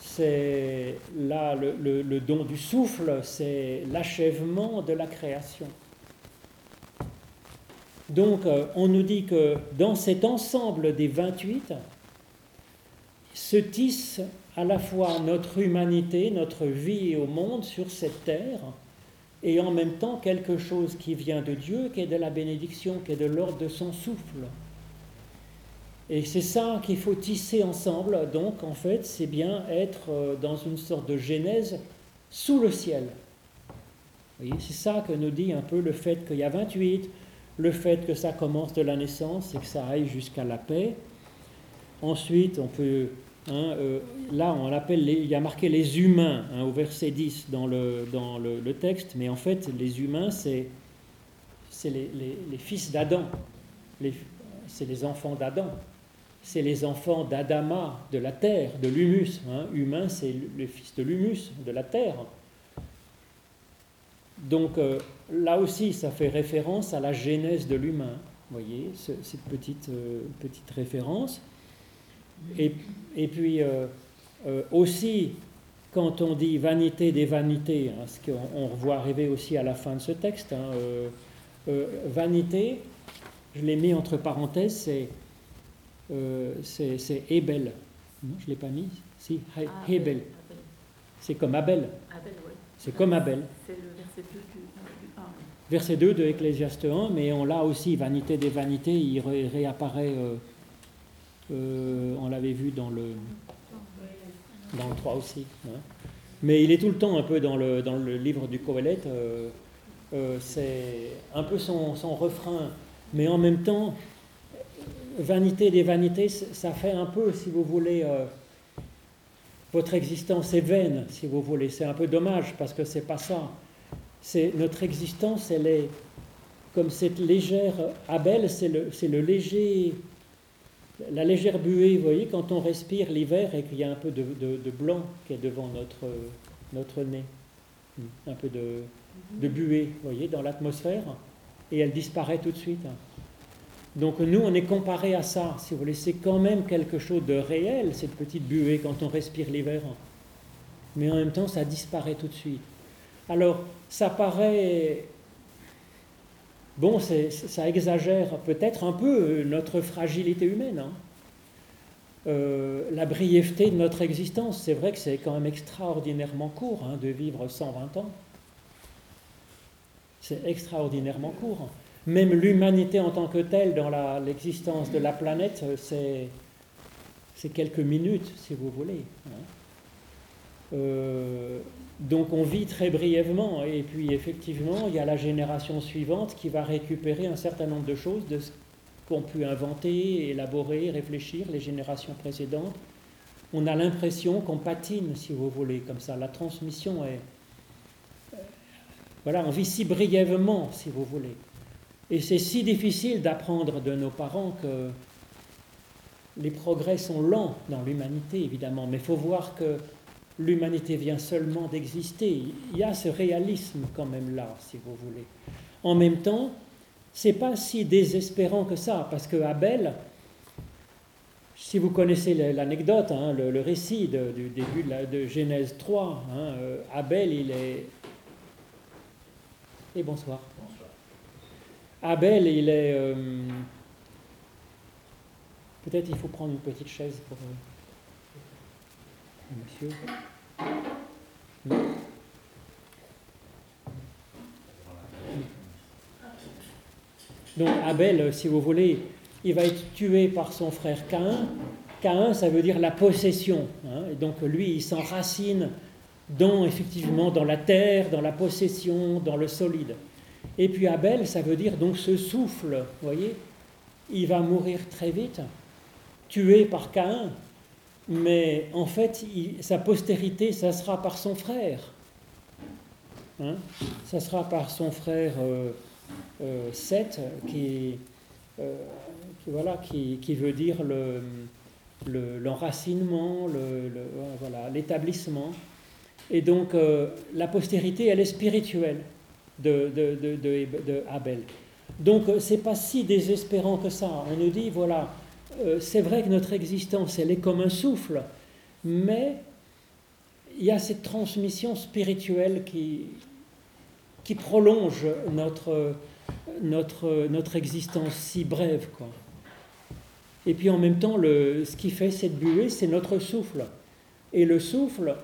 c'est là le, don du souffle, c'est l'achèvement de la création. Donc euh, on nous dit que dans cet ensemble des 28 se tisse à la fois notre humanité, notre vie au monde sur cette terre, et en même temps quelque chose qui vient de Dieu, qui est de la bénédiction, qui est de l'ordre de son souffle. Et c'est ça qu'il faut tisser ensemble. Donc, en fait, c'est bien être euh, dans une sorte de genèse sous le ciel. C'est ça que nous dit un peu le fait qu'il y a 28, le fait que ça commence de la naissance et que ça aille jusqu'à la paix. ensuite, on peut. Hein, euh, là, on appelle il y a marqué les humains hein, au verset 10 dans, le, dans le, texte, mais en fait, les humains, c'est les, les, fils d'Adam. C'est les enfants d'Adam. C'est les enfants d'Adama, de la terre, de l'humus. Hein. Humain, c'est le fils de l'humus, de la terre. Donc euh, là aussi, ça fait référence à la genèse de l'humain. Voyez, cette petite, euh, petite référence. Et, et puis euh, aussi, quand on dit vanité des vanités, hein, ce qu'on voit arriver aussi à la fin de ce texte, hein, vanité, je l'ai mis entre parenthèses, c'est c'est Ebel. Non, je ne l'ai pas mis Si, ah, Hebel. C'est comme Abel. C'est comme Abel. C'est le verset 2 du, 1. Verset 2 de Ecclésiaste 1, mais on l'a aussi, vanité des vanités, il réapparaît, euh, euh, on l'avait vu dans le, dans le 3 aussi. Hein. Mais il est tout le temps un peu dans le, dans le livre du Coëlette, euh, c'est un peu son, son, refrain, mais en même temps, vanité des vanités, ça fait un peu, si vous voulez, votre existence est vaine, si vous voulez. C'est un peu dommage parce que c'est pas ça. C'est notre existence, elle est comme cette légère Abel, c'est le, c'est le léger, la légère buée. Vous voyez, quand on respire l'hiver et qu'il y a un peu de, blanc qui est devant notre, notre nez, un peu de, de buée, vous voyez, dans l'atmosphère, et elle disparaît tout de suite. Donc nous, on est comparé à ça, si vous voulez. C'est quand même quelque chose de réel, cette petite buée, quand on respire l'hiver. Mais en même temps, ça disparaît tout de suite. Alors, ça paraît... Bon, ça exagère peut-être un peu notre fragilité humaine. Hein. Euh, la brièveté de notre existence. C'est vrai que c'est quand même extraordinairement court hein, de vivre 120 ans. C'est extraordinairement court. Même l'humanité en tant que telle, dans l'existence de la planète, c'est quelques minutes, si vous voulez. Hein. Euh, donc on vit très brièvement, et puis effectivement, il y a la génération suivante qui va récupérer un certain nombre de choses de ce qu'ont pu inventer, élaborer, réfléchir les générations précédentes. On a l'impression qu'on patine, si vous voulez, comme ça. La transmission est... Euh, voilà, on vit si brièvement, si vous voulez. Et c'est si difficile d'apprendre de nos parents que les progrès sont lents dans l'humanité, évidemment, mais il faut voir que l'humanité vient seulement d'exister. Il y a ce réalisme quand même là, si vous voulez. En même temps, c'est pas si désespérant que ça, parce que Abel, si vous connaissez l'anecdote, hein, le, récit du début de, Genèse 3, hein, euh, Abel, il est... Et bonsoir. Abel, il est. Euh, peut-être il faut prendre une petite chaise pour. Donc Abel, si vous voulez, il va être tué par son frère Caïn. Caïn, ça veut dire la possession. Hein. et donc lui, il s'enracine dans, effectivement, dans la terre, dans la possession, dans le solide. Et puis Abel, ça veut dire donc ce souffle, vous voyez, il va mourir très vite, tué par Caïn, mais en fait, sa postérité, ça sera par son frère. Hein? Ça sera par son frère euh, euh, Seth, qui, euh, voilà, qui, veut dire l'enracinement, le, le, voilà, l'établissement. Et donc, la postérité, elle est spirituelle de, de, de, Abel. Donc euh, c'est pas si désespérant que ça. On nous dit, voilà, euh, c'est vrai que notre existence, elle est comme un souffle, mais il y a cette transmission spirituelle qui, prolonge notre, existence si brève. Et puis en même temps, ce qui fait cette buée, c'est notre souffle. Et le souffle,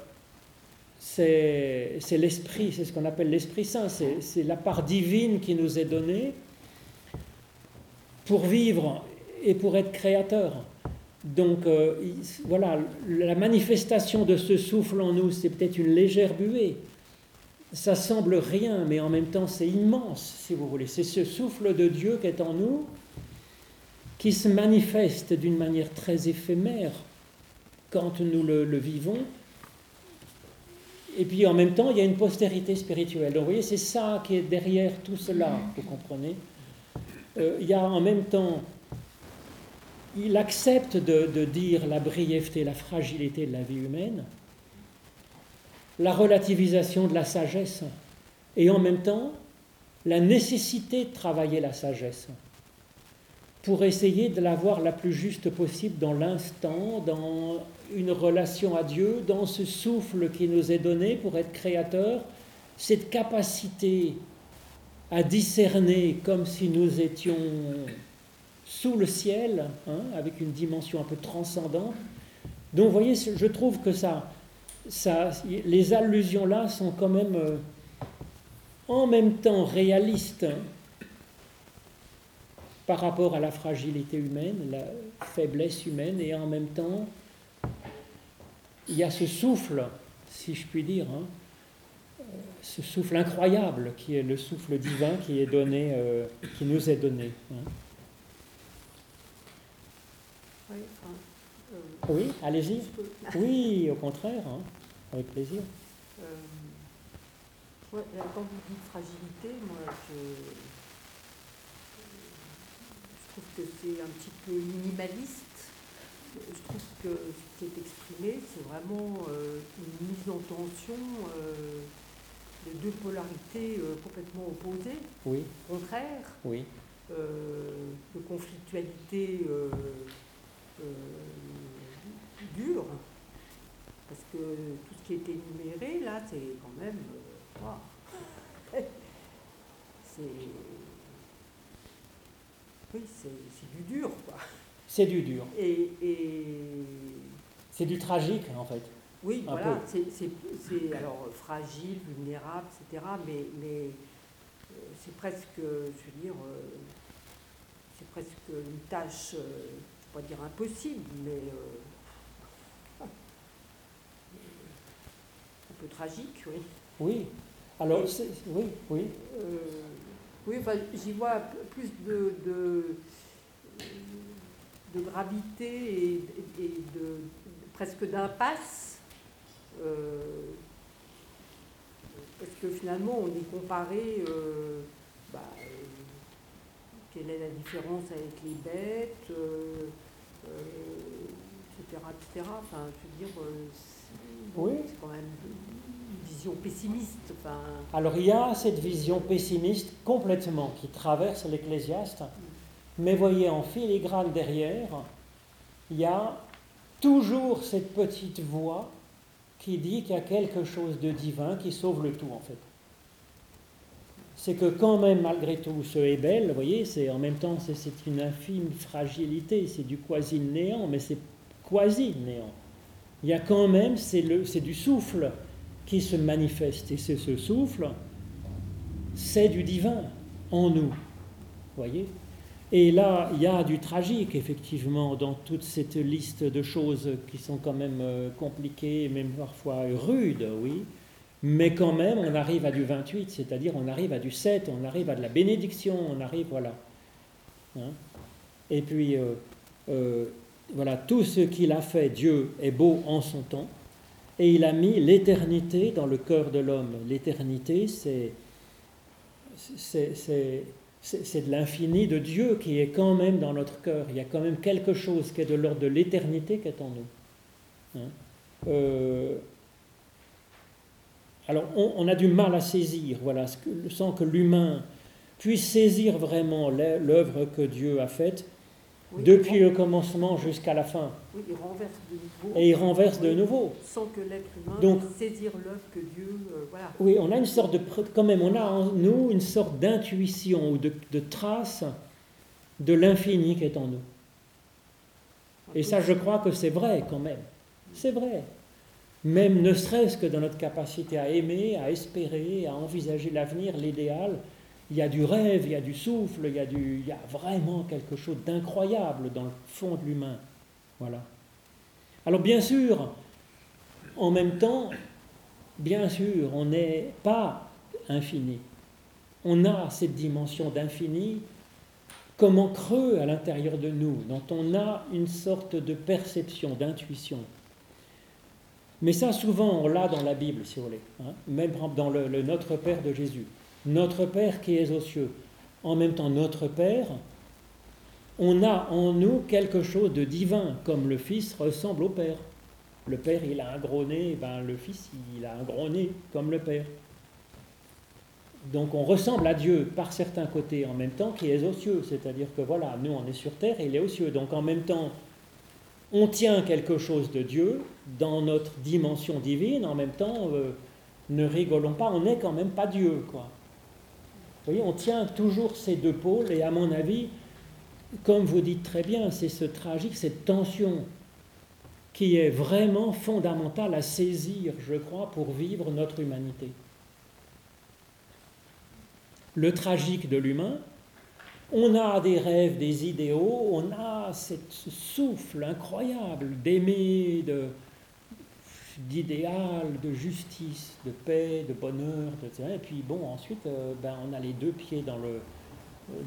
c'est l'Esprit, c'est ce qu'on appelle l'Esprit Saint, c'est la part divine qui nous est donnée pour vivre et pour être créateur. Donc euh, voilà, la manifestation de ce souffle en nous, c'est peut-être une légère buée. Ça semble rien, mais en même temps c'est immense, si vous voulez. C'est ce souffle de Dieu qui est en nous, qui se manifeste d'une manière très éphémère quand nous le, vivons. Et puis en même temps, il y a une postérité spirituelle. Donc vous voyez, c'est ça qui est derrière tout cela, vous comprenez euh, Il y a en même temps, il accepte de, dire la brièveté, la fragilité de la vie humaine, la relativisation de la sagesse, et en même temps, la nécessité de travailler la sagesse pour essayer de l'avoir la plus juste possible dans l'instant, dans une relation à Dieu, dans ce souffle qui nous est donné pour être créateur, cette capacité à discerner comme si nous étions sous le ciel, hein, avec une dimension un peu transcendante. Donc vous voyez, je trouve que les allusions là sont quand même euh, en même temps réalistes par rapport à la fragilité humaine, la faiblesse humaine, et en même temps, il y a ce souffle, si je puis dire, hein, ce souffle incroyable qui est le souffle divin qui est donné, euh, qui nous est donné. Hein. Oui, euh, allez-y. Oui, au contraire, hein, avec plaisir. quand vous dites fragilité, moi, je, trouve que c'est un petit peu minimaliste. Je trouve que ce qui est exprimé, c'est vraiment euh, une mise en tension euh, de deux polarités euh, complètement opposées, oui. contraires, oui. de conflictualité dure. Parce que tout ce qui est énuméré, là, c'est quand même. c'est oui, c'est du dur, quoi. C'est du dur. Et, c'est du tragique, en fait. Oui, voilà, c'est alors fragile, vulnérable, etc. Mais, mais euh, c'est presque, je veux dire, euh, c'est presque une tâche, euh, pas dire impossible, mais un peu tragique, oui. Oui. Alors, oui, oui. Oui, j'y vois plus de, de, gravité et, de, presque d'impasse. Euh, parce que finalement, on est comparé, euh, bah, quelle est la différence avec les bêtes, etc., euh, etc. Enfin, je veux dire, oui. c'est quand même vision pessimiste. Alors il y a cette vision pessimiste complètement qui traverse l'Ecclésiaste, mais voyez en filigrane derrière, il y a toujours cette petite voix qui dit qu'il y a quelque chose de divin qui sauve le tout en fait. C'est que quand même malgré tout ce est belle, vous voyez, c'est en même temps c'est une infime fragilité, c'est du quasi néant, mais c'est quasi néant. Il y a quand même c'est du souffle, qui se manifeste. Et c'est ce souffle, c'est du divin en nous. Voyez Et là, il y a du tragique, effectivement, dans toute cette liste de choses qui sont quand même euh, compliquées, même parfois rudes, oui. Mais quand même, on arrive à du 28, c'est-à-dire on arrive à du 7, on arrive à de la bénédiction, on arrive, voilà. Hein Et puis, euh, euh, voilà, tout ce qu'il a fait, Dieu est beau en son temps et il a mis l'éternité dans le cœur de l'homme. L'éternité, c'est, c'est, de l'infini de Dieu qui est quand même dans notre cœur. Il y a quand même quelque chose qui est de l'ordre de l'éternité qui est en nous. Hein. Euh, alors, on, a du mal à saisir, voilà, sans que l'humain puisse saisir vraiment l'œuvre que Dieu a faite depuis le commencement jusqu'à la fin. Oui, il renverse de nouveau. Et il renverse de nouveau. Sans que l'être humain puisse saisir l'œuvre que Dieu. Euh, voilà. Oui, on a une sorte de. Quand même, on a en nous une sorte d'intuition ou de, de, trace de l'infini qui est en nous. Et ça, je crois que c'est vrai quand même. C'est vrai. Même ne serait-ce que dans notre capacité à aimer, à espérer, à envisager l'avenir, l'idéal, il y a du rêve, il y a du souffle, il y a, du, il y a vraiment quelque chose d'incroyable dans le fond de l'humain. Voilà. Alors bien sûr, en même temps, bien sûr, on n'est pas infini. On a cette dimension d'infini comme en creux à l'intérieur de nous, dont on a une sorte de perception, d'intuition. Mais ça, souvent, on l'a dans la Bible, si vous voulez, hein. même dans le, Notre Père de Jésus. Notre Père qui est aux cieux. En même temps, notre Père, on a en nous quelque chose de divin, comme le Fils ressemble au Père. Le Père, il a un gros nez, ben, le Fils, il a un gros nez, comme le Père. Donc on ressemble à Dieu par certains côtés en même temps qui est aux cieux. C'est-à-dire que voilà, nous on est sur terre et il est aux cieux. Donc en même temps, on tient quelque chose de Dieu dans notre dimension divine. En même temps, euh, ne rigolons pas, on n'est quand même pas Dieu. Quoi. Vous voyez, on tient toujours ces deux pôles et à mon avis, comme vous dites très bien, c'est ce tragique, cette tension qui est vraiment fondamentale à saisir, je crois, pour vivre notre humanité. Le tragique de l'humain, on a des rêves, des idéaux, on a ce souffle incroyable d'aimer, d'idéal, de justice, de paix, de bonheur, etc. Et puis bon, ensuite, euh, ben, on a les deux pieds dans le,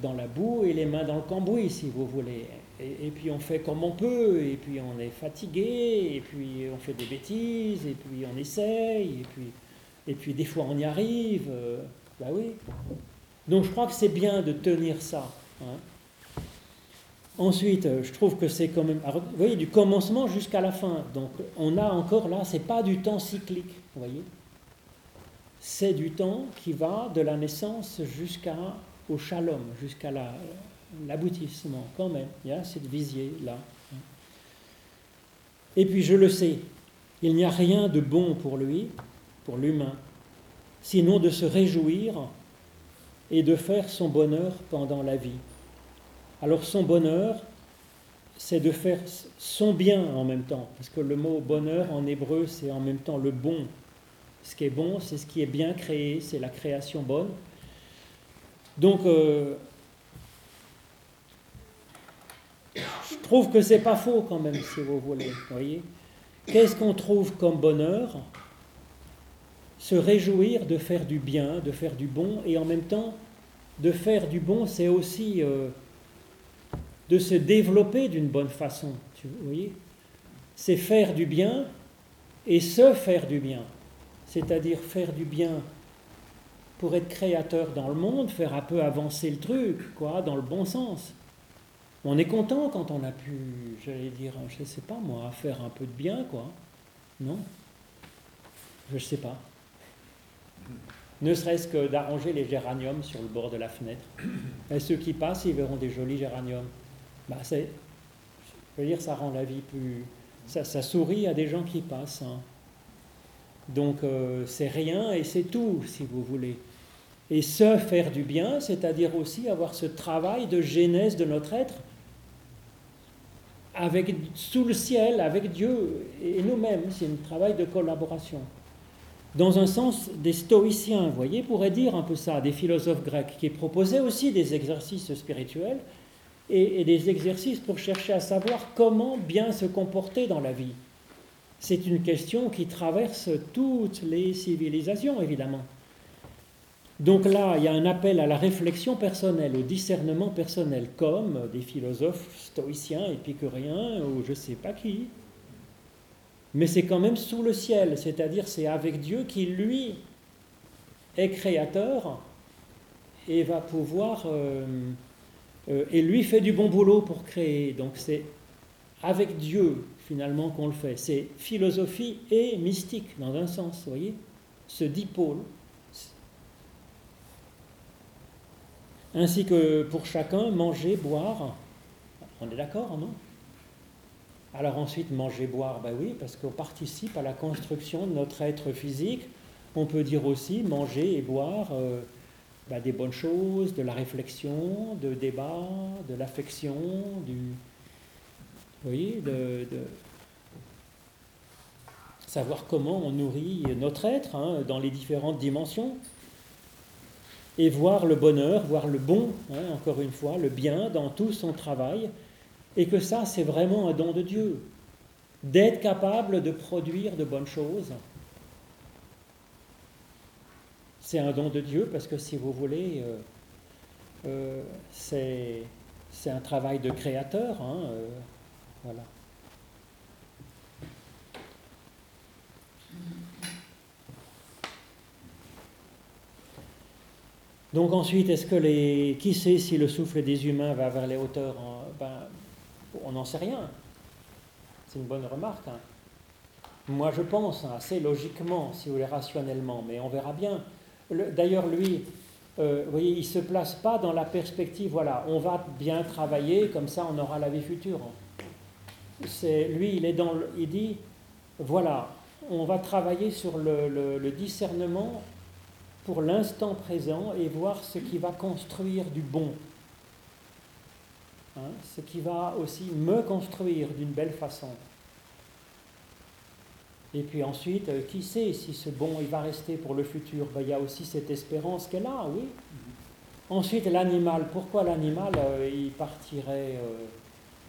dans la boue et les mains dans le cambouis, si vous voulez. Et, puis on fait comme on peut, et puis on est fatigué, et puis on fait des bêtises, et puis on essaye, et puis, et puis des fois on y arrive. Euh, bah oui. Donc je crois que c'est bien de tenir ça. Hein. Ensuite, je trouve que c'est quand même, vous voyez, du commencement jusqu'à la fin. Donc on a encore là, c'est pas du temps cyclique, vous voyez. C'est du temps qui va de la naissance jusqu'à au shalom, jusqu'à l'aboutissement, quand même. Il y a cette visier-là. Et puis je le sais, il n'y a rien de bon pour lui, pour l'humain, sinon de se réjouir et de faire son bonheur pendant la vie. Alors son bonheur, c'est de faire son bien en même temps, parce que le mot bonheur en hébreu, c'est en même temps le bon. Ce qui est bon, c'est ce qui est bien créé, c'est la création bonne. Donc, euh, je trouve que c'est pas faux quand même, si vous voulez. Voyez, qu'est-ce qu'on trouve comme bonheur? Se réjouir de faire du bien, de faire du bon, et en même temps, de faire du bon, c'est aussi euh, de se développer d'une bonne façon. C'est faire du bien et se faire du bien, c'est-à-dire faire du bien pour être créateur dans le monde, faire un peu avancer le truc, quoi, dans le bon sens. On est content quand on a pu, j'allais dire, je ne sais pas moi, faire un peu de bien, quoi. Non? Je ne sais pas. Ne serait-ce que d'arranger les géraniums sur le bord de la fenêtre. Et ceux qui passent, ils verront des jolis géraniums. Bah, c'est, je veux dire, ça rend la vie plus. Ça, ça sourit à des gens qui passent. Hein. Donc euh, c'est rien et c'est tout, si vous voulez. Et se faire du bien, c'est-à-dire aussi avoir ce travail de genèse de notre être avec, sous le ciel, avec Dieu et nous-mêmes. C'est un travail de collaboration. Dans un sens, des stoïciens, vous voyez, pourraient dire un peu ça, des philosophes grecs, qui proposaient aussi des exercices spirituels et des exercices pour chercher à savoir comment bien se comporter dans la vie. C'est une question qui traverse toutes les civilisations, évidemment. Donc là, il y a un appel à la réflexion personnelle, au discernement personnel, comme des philosophes stoïciens, épicuriens, ou je ne sais pas qui. Mais c'est quand même sous le ciel, c'est-à-dire c'est avec Dieu qui, lui, est créateur et va pouvoir... Euh, euh, et lui fait du bon boulot pour créer. Donc c'est avec Dieu finalement qu'on le fait. C'est philosophie et mystique dans un sens, vous voyez Ce dipôle. Ainsi que pour chacun, manger, boire. On est d'accord, non? Alors ensuite, manger, boire, ben oui, parce qu'on participe à la construction de notre être physique. On peut dire aussi manger et boire euh, ben des bonnes choses, de la réflexion, de débat, de l'affection, du, voyez, de, savoir comment on nourrit notre être hein, dans les différentes dimensions, et voir le bonheur, voir le bon, hein, encore une fois, le bien dans tout son travail, et que ça, c'est vraiment un don de Dieu, d'être capable de produire de bonnes choses. C'est un don de Dieu parce que si vous voulez, euh, euh, c'est un travail de créateur. Hein, voilà. Donc ensuite, est-ce que les... Qui sait si le souffle des humains va vers les hauteurs ben, On n'en sait rien. C'est une bonne remarque. Hein. Moi, je pense, hein, assez logiquement, si vous voulez, rationnellement, mais on verra bien. D'ailleurs, lui, euh, vous voyez, il ne se place pas dans la perspective, voilà, on va bien travailler, comme ça on aura la vie future. Lui, il, est dans il dit, voilà, on va travailler sur le discernement pour l'instant présent et voir ce qui va construire du bon. Hein, ce qui va aussi me construire d'une belle façon. Et puis ensuite, euh, qui sait si ce bon il va rester pour le futur? Ben, Il y a aussi cette espérance qu'elle a, oui. Ensuite, l'animal. Pourquoi l'animal, euh, partirait euh,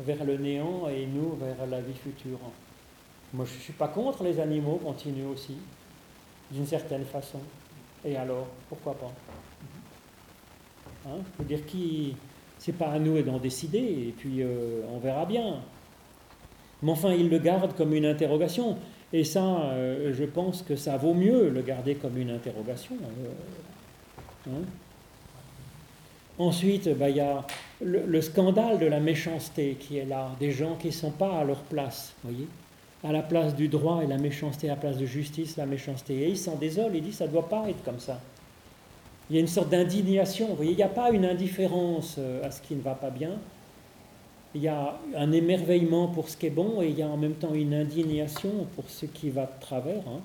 vers le néant et nous vers la vie future? Moi, je ne suis pas contre les animaux, continuent aussi, d'une certaine façon. Et alors, pourquoi pas? Hein Je veux dire, qui, c'est pas à nous d'en décider, et puis euh, on verra bien. Mais enfin, il le garde comme une interrogation, et ça, euh, je pense que ça vaut mieux le garder comme une interrogation. Euh, hein. Ensuite, bah, il y a le, le, scandale de la méchanceté qui est là, des gens qui ne sont pas à leur place, voyez à la place du droit et la méchanceté, à la place de justice, la méchanceté. Et il s'en désole, il dit ça ne doit pas être comme ça. Il y a une sorte d'indignation, vous voyez, il n'y a pas une indifférence euh, à ce qui ne va pas bien, il y a un émerveillement pour ce qui est bon et il y a en même temps une indignation pour ce qui va de travers. Hein.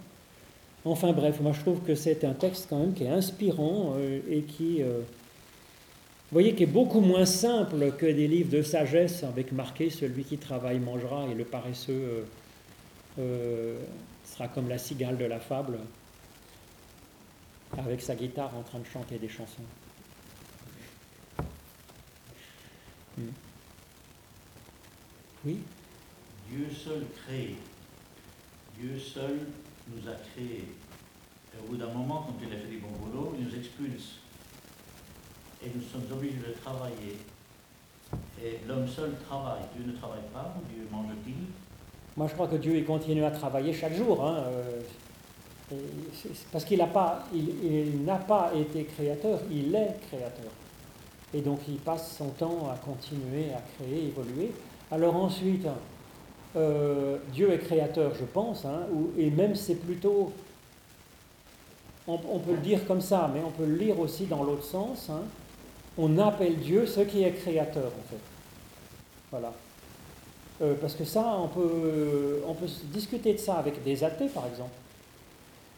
Enfin bref, moi je trouve que c'est un texte quand même qui est inspirant euh, et qui, euh, vous voyez, qui est beaucoup moins simple que des livres de sagesse avec marqué celui qui travaille mangera et le paresseux sera comme la cigale de la fable, avec sa guitare en train de chanter des chansons. Hmm. Oui Dieu seul crée. Dieu seul nous a créés. Et au bout d'un moment, quand il a fait des bons boulots, il nous expulse. Et nous sommes obligés de travailler. Et l'homme seul travaille. Dieu ne travaille pas. Dieu mange-t-il? Moi, je crois que Dieu il continue à travailler chaque jour. Hein, euh, parce qu'il n'a pas, été créateur, il est créateur. Et donc il passe son temps à continuer à créer, évoluer. Alors ensuite, euh, Dieu est créateur, je pense, hein, et même c'est plutôt, on, peut le dire comme ça, mais on peut le lire aussi dans l'autre sens. Hein. on appelle Dieu ce qui est créateur, en fait. Voilà. Euh, parce que ça, on peut discuter de ça avec des athées, par exemple.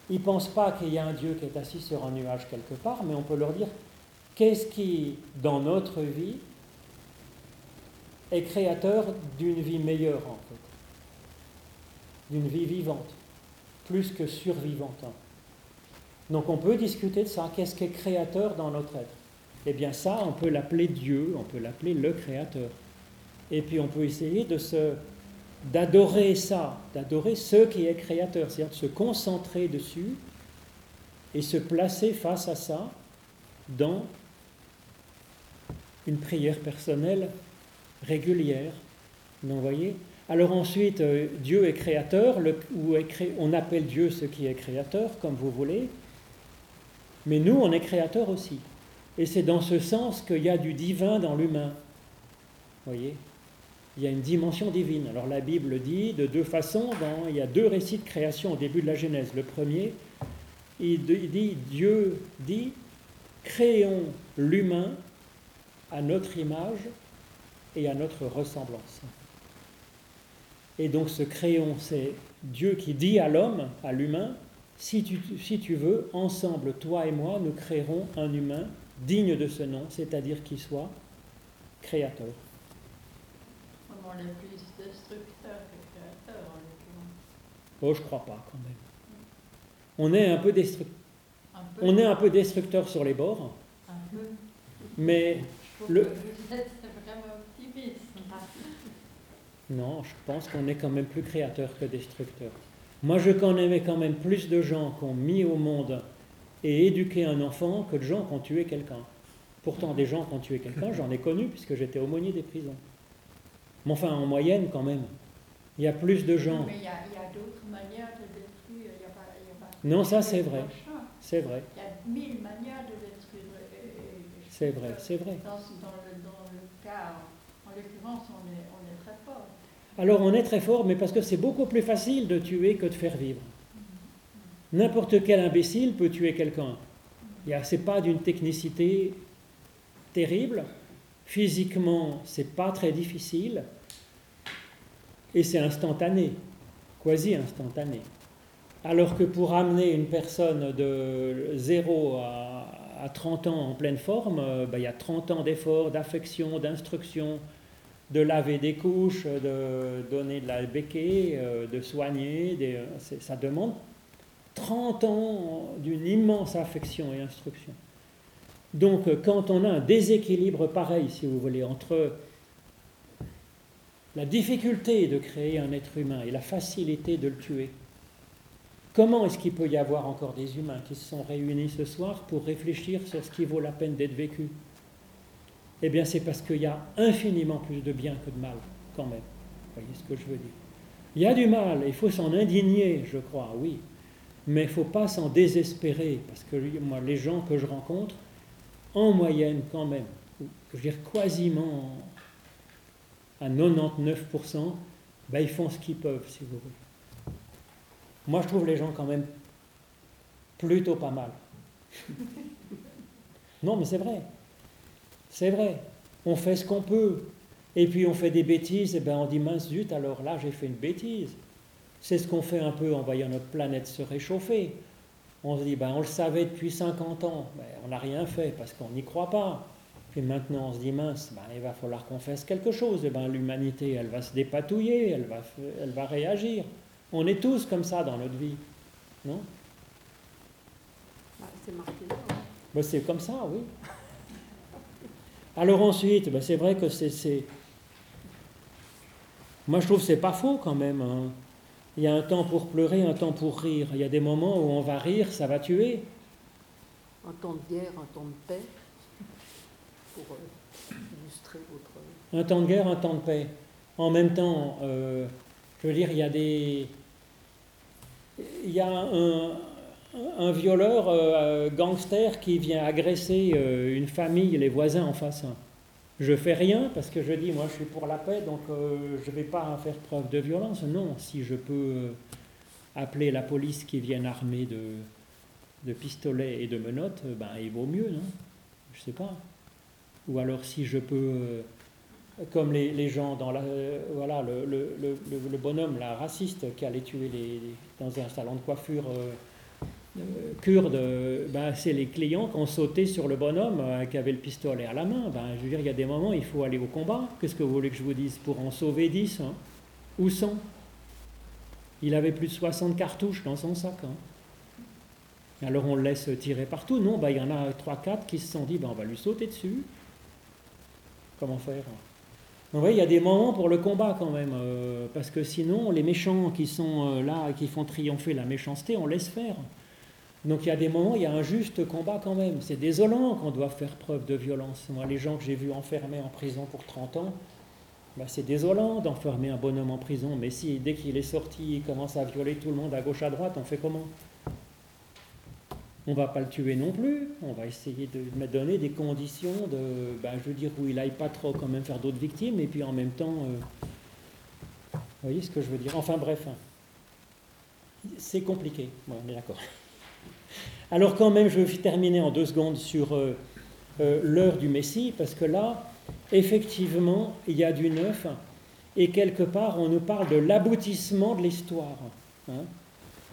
Ils ne pensent pas qu'il y a un Dieu qui est assis sur un nuage quelque part, mais on peut leur dire qu'est-ce qui, dans notre vie, est créateur d'une vie meilleure, en fait, d'une vie vivante, plus que survivante. Hein. Donc on peut discuter de ça, qu'est-ce qui est créateur dans notre être? Eh bien ça, on peut l'appeler Dieu, on peut l'appeler le créateur. Et puis on peut essayer de se, d'adorer ça, d'adorer ce qui est créateur, c'est-à-dire de se concentrer dessus et se placer face à ça dans une prière personnelle régulière. vous voyez? Alors ensuite, euh, Dieu est créateur, on appelle Dieu ce qui est créateur, comme vous voulez, mais nous, on est créateur aussi. Et c'est dans ce sens qu'il y a du divin dans l'humain. voyez? Il y a une dimension divine. Alors la Bible dit de deux façons, il y a deux récits de création au début de la Genèse. Le premier, il dit, Dieu dit, créons l'humain à notre image et à notre ressemblance. Et donc ce créons, c'est Dieu qui dit à l'homme, à l'humain, si tu, si tu veux, ensemble, toi et moi, nous créerons un humain digne de ce nom, c'est-à-dire qui soit créateur on est plus destructeur que créateur en l'occurrence. Oh, je crois pas quand même. On est un peu, destructeur. On est un peu destructeur sur les bords. Un peu. Mais je le. vous êtes vraiment optimiste. Non, je pense qu'on est quand même plus créateur que destructeur. Moi, je connais quand même plus de gens qui ont mis au monde et éduqué un enfant que de gens qui ont tué quelqu'un. Pourtant, des gens qui ont tué quelqu'un, j'en ai connu puisque j'étais aumônier des prisons. Mais enfin, en moyenne, quand même, il y a plus de gens. Mais il y a, d'autres manières de détruire. Il y a pas, il y a pas Non, ça, c'est vrai. C'est vrai, Il y a mille manières de détruire. et- et je c'est vrai, c'est vrai. Dans, dans le, dans le cas, en l'occurrence, on est très fort. Alors on est très fort, mais parce que c'est beaucoup plus facile de tuer que de faire vivre. N'importe quel imbécile peut tuer quelqu'un. Ce n'est pas d'une technicité terrible. Physiquement, c'est pas très difficile. Et c'est instantané, quasi instantané. Alors que pour amener une personne de 0 à, à 30 ans en pleine forme, euh, ben, il y a 30 ans d'efforts, d'affection, d'instruction, de laver des couches, de donner de la béquille, euh, de soigner. ça demande 30 ans d'une immense affection et instruction. Donc euh, quand on a un déséquilibre pareil, si vous voulez, entre la difficulté de créer un être humain et la facilité de le tuer, comment est-ce qu'il peut y avoir encore des humains qui se sont réunis ce soir pour réfléchir sur ce qui vaut la peine d'être vécu? Eh bien, c'est parce qu'il y a infiniment plus de bien que de mal, quand même. Vous voyez ce que je veux dire? Il y a du mal, il faut s'en indigner, je crois, oui. Mais il ne faut pas s'en désespérer, parce que moi, les gens que je rencontre, en moyenne, quand même, je veux dire quasiment à 99%, ben, ils font ce qu'ils peuvent, si vous voulez. Moi, je trouve les gens quand même plutôt pas mal. Non, mais c'est vrai. C'est vrai, on fait ce qu'on peut. Et puis on fait des bêtises, et bien on dit mince zut, alors là j'ai fait une bêtise. C'est ce qu'on fait un peu en voyant notre planète se réchauffer. On se dit, ben on le savait depuis 50 ans, ben, on n'a rien fait parce qu'on n'y croit pas. Puis maintenant on se dit, mince, ben, il va falloir qu'on fasse quelque chose. Et ben l'humanité, elle va se dépatouiller, elle va, elle va réagir. On est tous comme ça dans notre vie, non? Ah, c'est marqué là. hein. Ben, C'est comme ça, oui. Alors ensuite, ben, c'est vrai que c'est, c'est- Moi je trouve que c'est pas faux quand même. hein. Il y a un temps pour pleurer, un temps pour rire. Il y a des moments où on va rire, ça va tuer. Un temps de guerre, un temps de paix, pour euh, illustrer votre. Un temps de guerre, un temps de paix. En même temps, euh, je veux dire, il y a des. Il y a un, un violeur euh, gangster qui vient agresser une famille, les voisins en face. Je fais rien parce que je dis, moi je suis pour la paix, donc euh, je ne vais pas faire preuve de violence. Non, si je peux euh, appeler la police qui vienne armée de, pistolets et de menottes, euh, ben, il vaut mieux, non? Je sais pas. Ou alors si je peux, comme les, gens dans la, voilà, le, le- le- bonhomme, la raciste qui allait tuer les- dans un salon de coiffure euh, kurde, euh, ben, c'est les clients qui ont sauté sur le bonhomme euh, qui avait le pistolet à la main. Ben, je veux dire, il y a des moments, il faut aller au combat. Qu'est-ce que vous voulez que je vous dise Pour en sauver 10 hein, ou 100 Il avait plus de 60 cartouches dans son sac. hein. Alors on le laisse tirer partout. Non, ben, il y en a 3-4 qui se sont dit, ben, on va lui sauter dessus. Comment faire? Il y a des moments pour le combat quand même, euh, parce que sinon, les méchants qui sont euh, là et qui font triompher la méchanceté, on laisse faire. Donc il y a des moments, il y a un juste combat quand même. C'est désolant qu'on doit faire preuve de violence. Moi, les gens que j'ai vus enfermés en prison pour 30 ans, bah, c'est désolant d'enfermer un bonhomme en prison. Mais si dès qu'il est sorti, il commence à violer tout le monde à gauche, à droite, on fait comment? On va pas le tuer non plus. On va essayer de lui donner des conditions de, bah, je veux dire, où il n'aille pas trop quand même faire d'autres victimes. Et puis en même temps, euh, vous voyez ce que je veux dire? Enfin bref, hein. c'est compliqué. Ouais, on est d'accord. Alors quand même, je vais terminer en deux secondes sur euh, euh, l'heure du Messie, parce que là, effectivement, il y a du neuf, et quelque part, on nous parle de l'aboutissement de l'histoire. hein.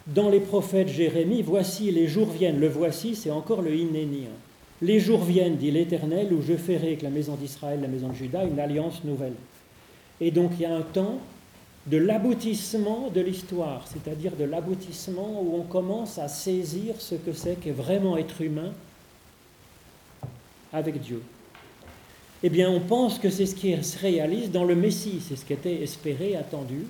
Dans les prophètes Jérémie, voici les jours viennent, le voici, c'est encore le inéni. hein. Les jours viennent, dit l'Éternel, où je ferai avec la maison d'Israël, la maison de Juda, une alliance nouvelle. Et donc il y a un temps de l'aboutissement de l'histoire, c'est-à-dire de l'aboutissement où on commence à saisir ce que c'est qu'est vraiment être humain avec Dieu. Eh bien, on pense que c'est ce qui se réalise dans le Messie, c'est ce qui était espéré, attendu.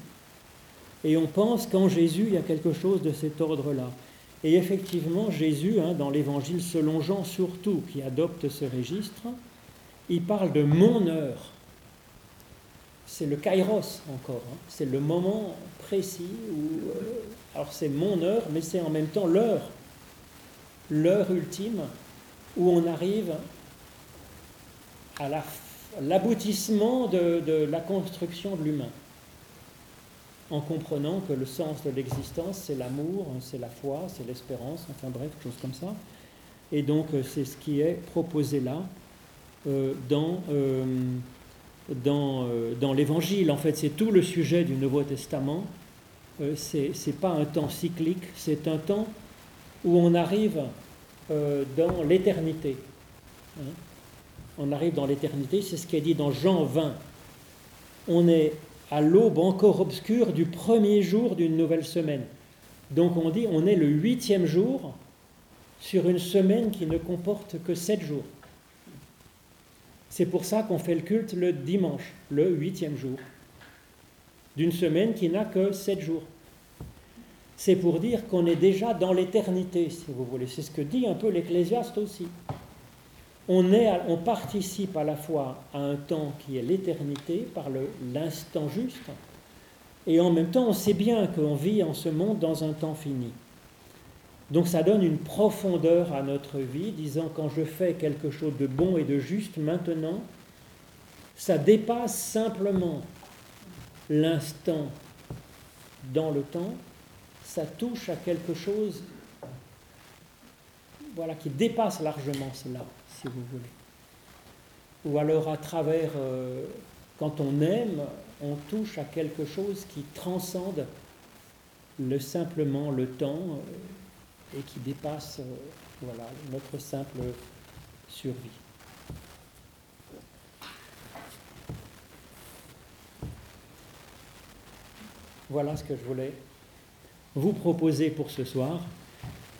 Et on pense qu'en Jésus, il y a quelque chose de cet ordre-là. Et effectivement, Jésus, hein, dans l'évangile selon Jean surtout, qui adopte ce registre, il parle de mon heure. C'est le kairos encore, hein. c'est le moment précis où. Euh, alors c'est mon heure, mais c'est en même temps l'heure, l'heure ultime où on arrive à l'aboutissement de, la construction de l'humain en comprenant que le sens de l'existence, c'est l'amour, c'est la foi, c'est l'espérance, enfin bref, chose comme ça. Et donc euh, c'est ce qui est proposé là euh, dans, dans, dans l'Évangile. En fait, c'est tout le sujet du Nouveau Testament. c'est n'est pas un temps cyclique, c'est un temps où on arrive dans l'éternité. Hein. on arrive dans l'éternité, c'est ce qui est dit dans Jean 20. On est à l'aube encore obscure du premier jour d'une nouvelle semaine. Donc on dit on est le huitième jour sur une semaine qui ne comporte que sept jours. C'est pour ça qu'on fait le culte le dimanche, le huitième jour, d'une semaine qui n'a que sept jours. C'est pour dire qu'on est déjà dans l'éternité, si vous voulez. C'est ce que dit un peu l'Ecclésiaste aussi on, participe à la fois à un temps qui est l'éternité, par l'instant juste, et en même temps on sait bien qu'on vit en ce monde dans un temps fini. Donc ça donne une profondeur à notre vie, disant quand je fais quelque chose de bon et de juste maintenant, ça dépasse simplement l'instant dans le temps, ça touche à quelque chose voilà, qui dépasse largement cela si vous voulez. Ou alors à travers, euh, quand on aime, on touche à quelque chose qui transcende le simplement le temps euh, et qui dépasse euh, notre simple survie. Voilà ce que je voulais vous proposer pour ce soir.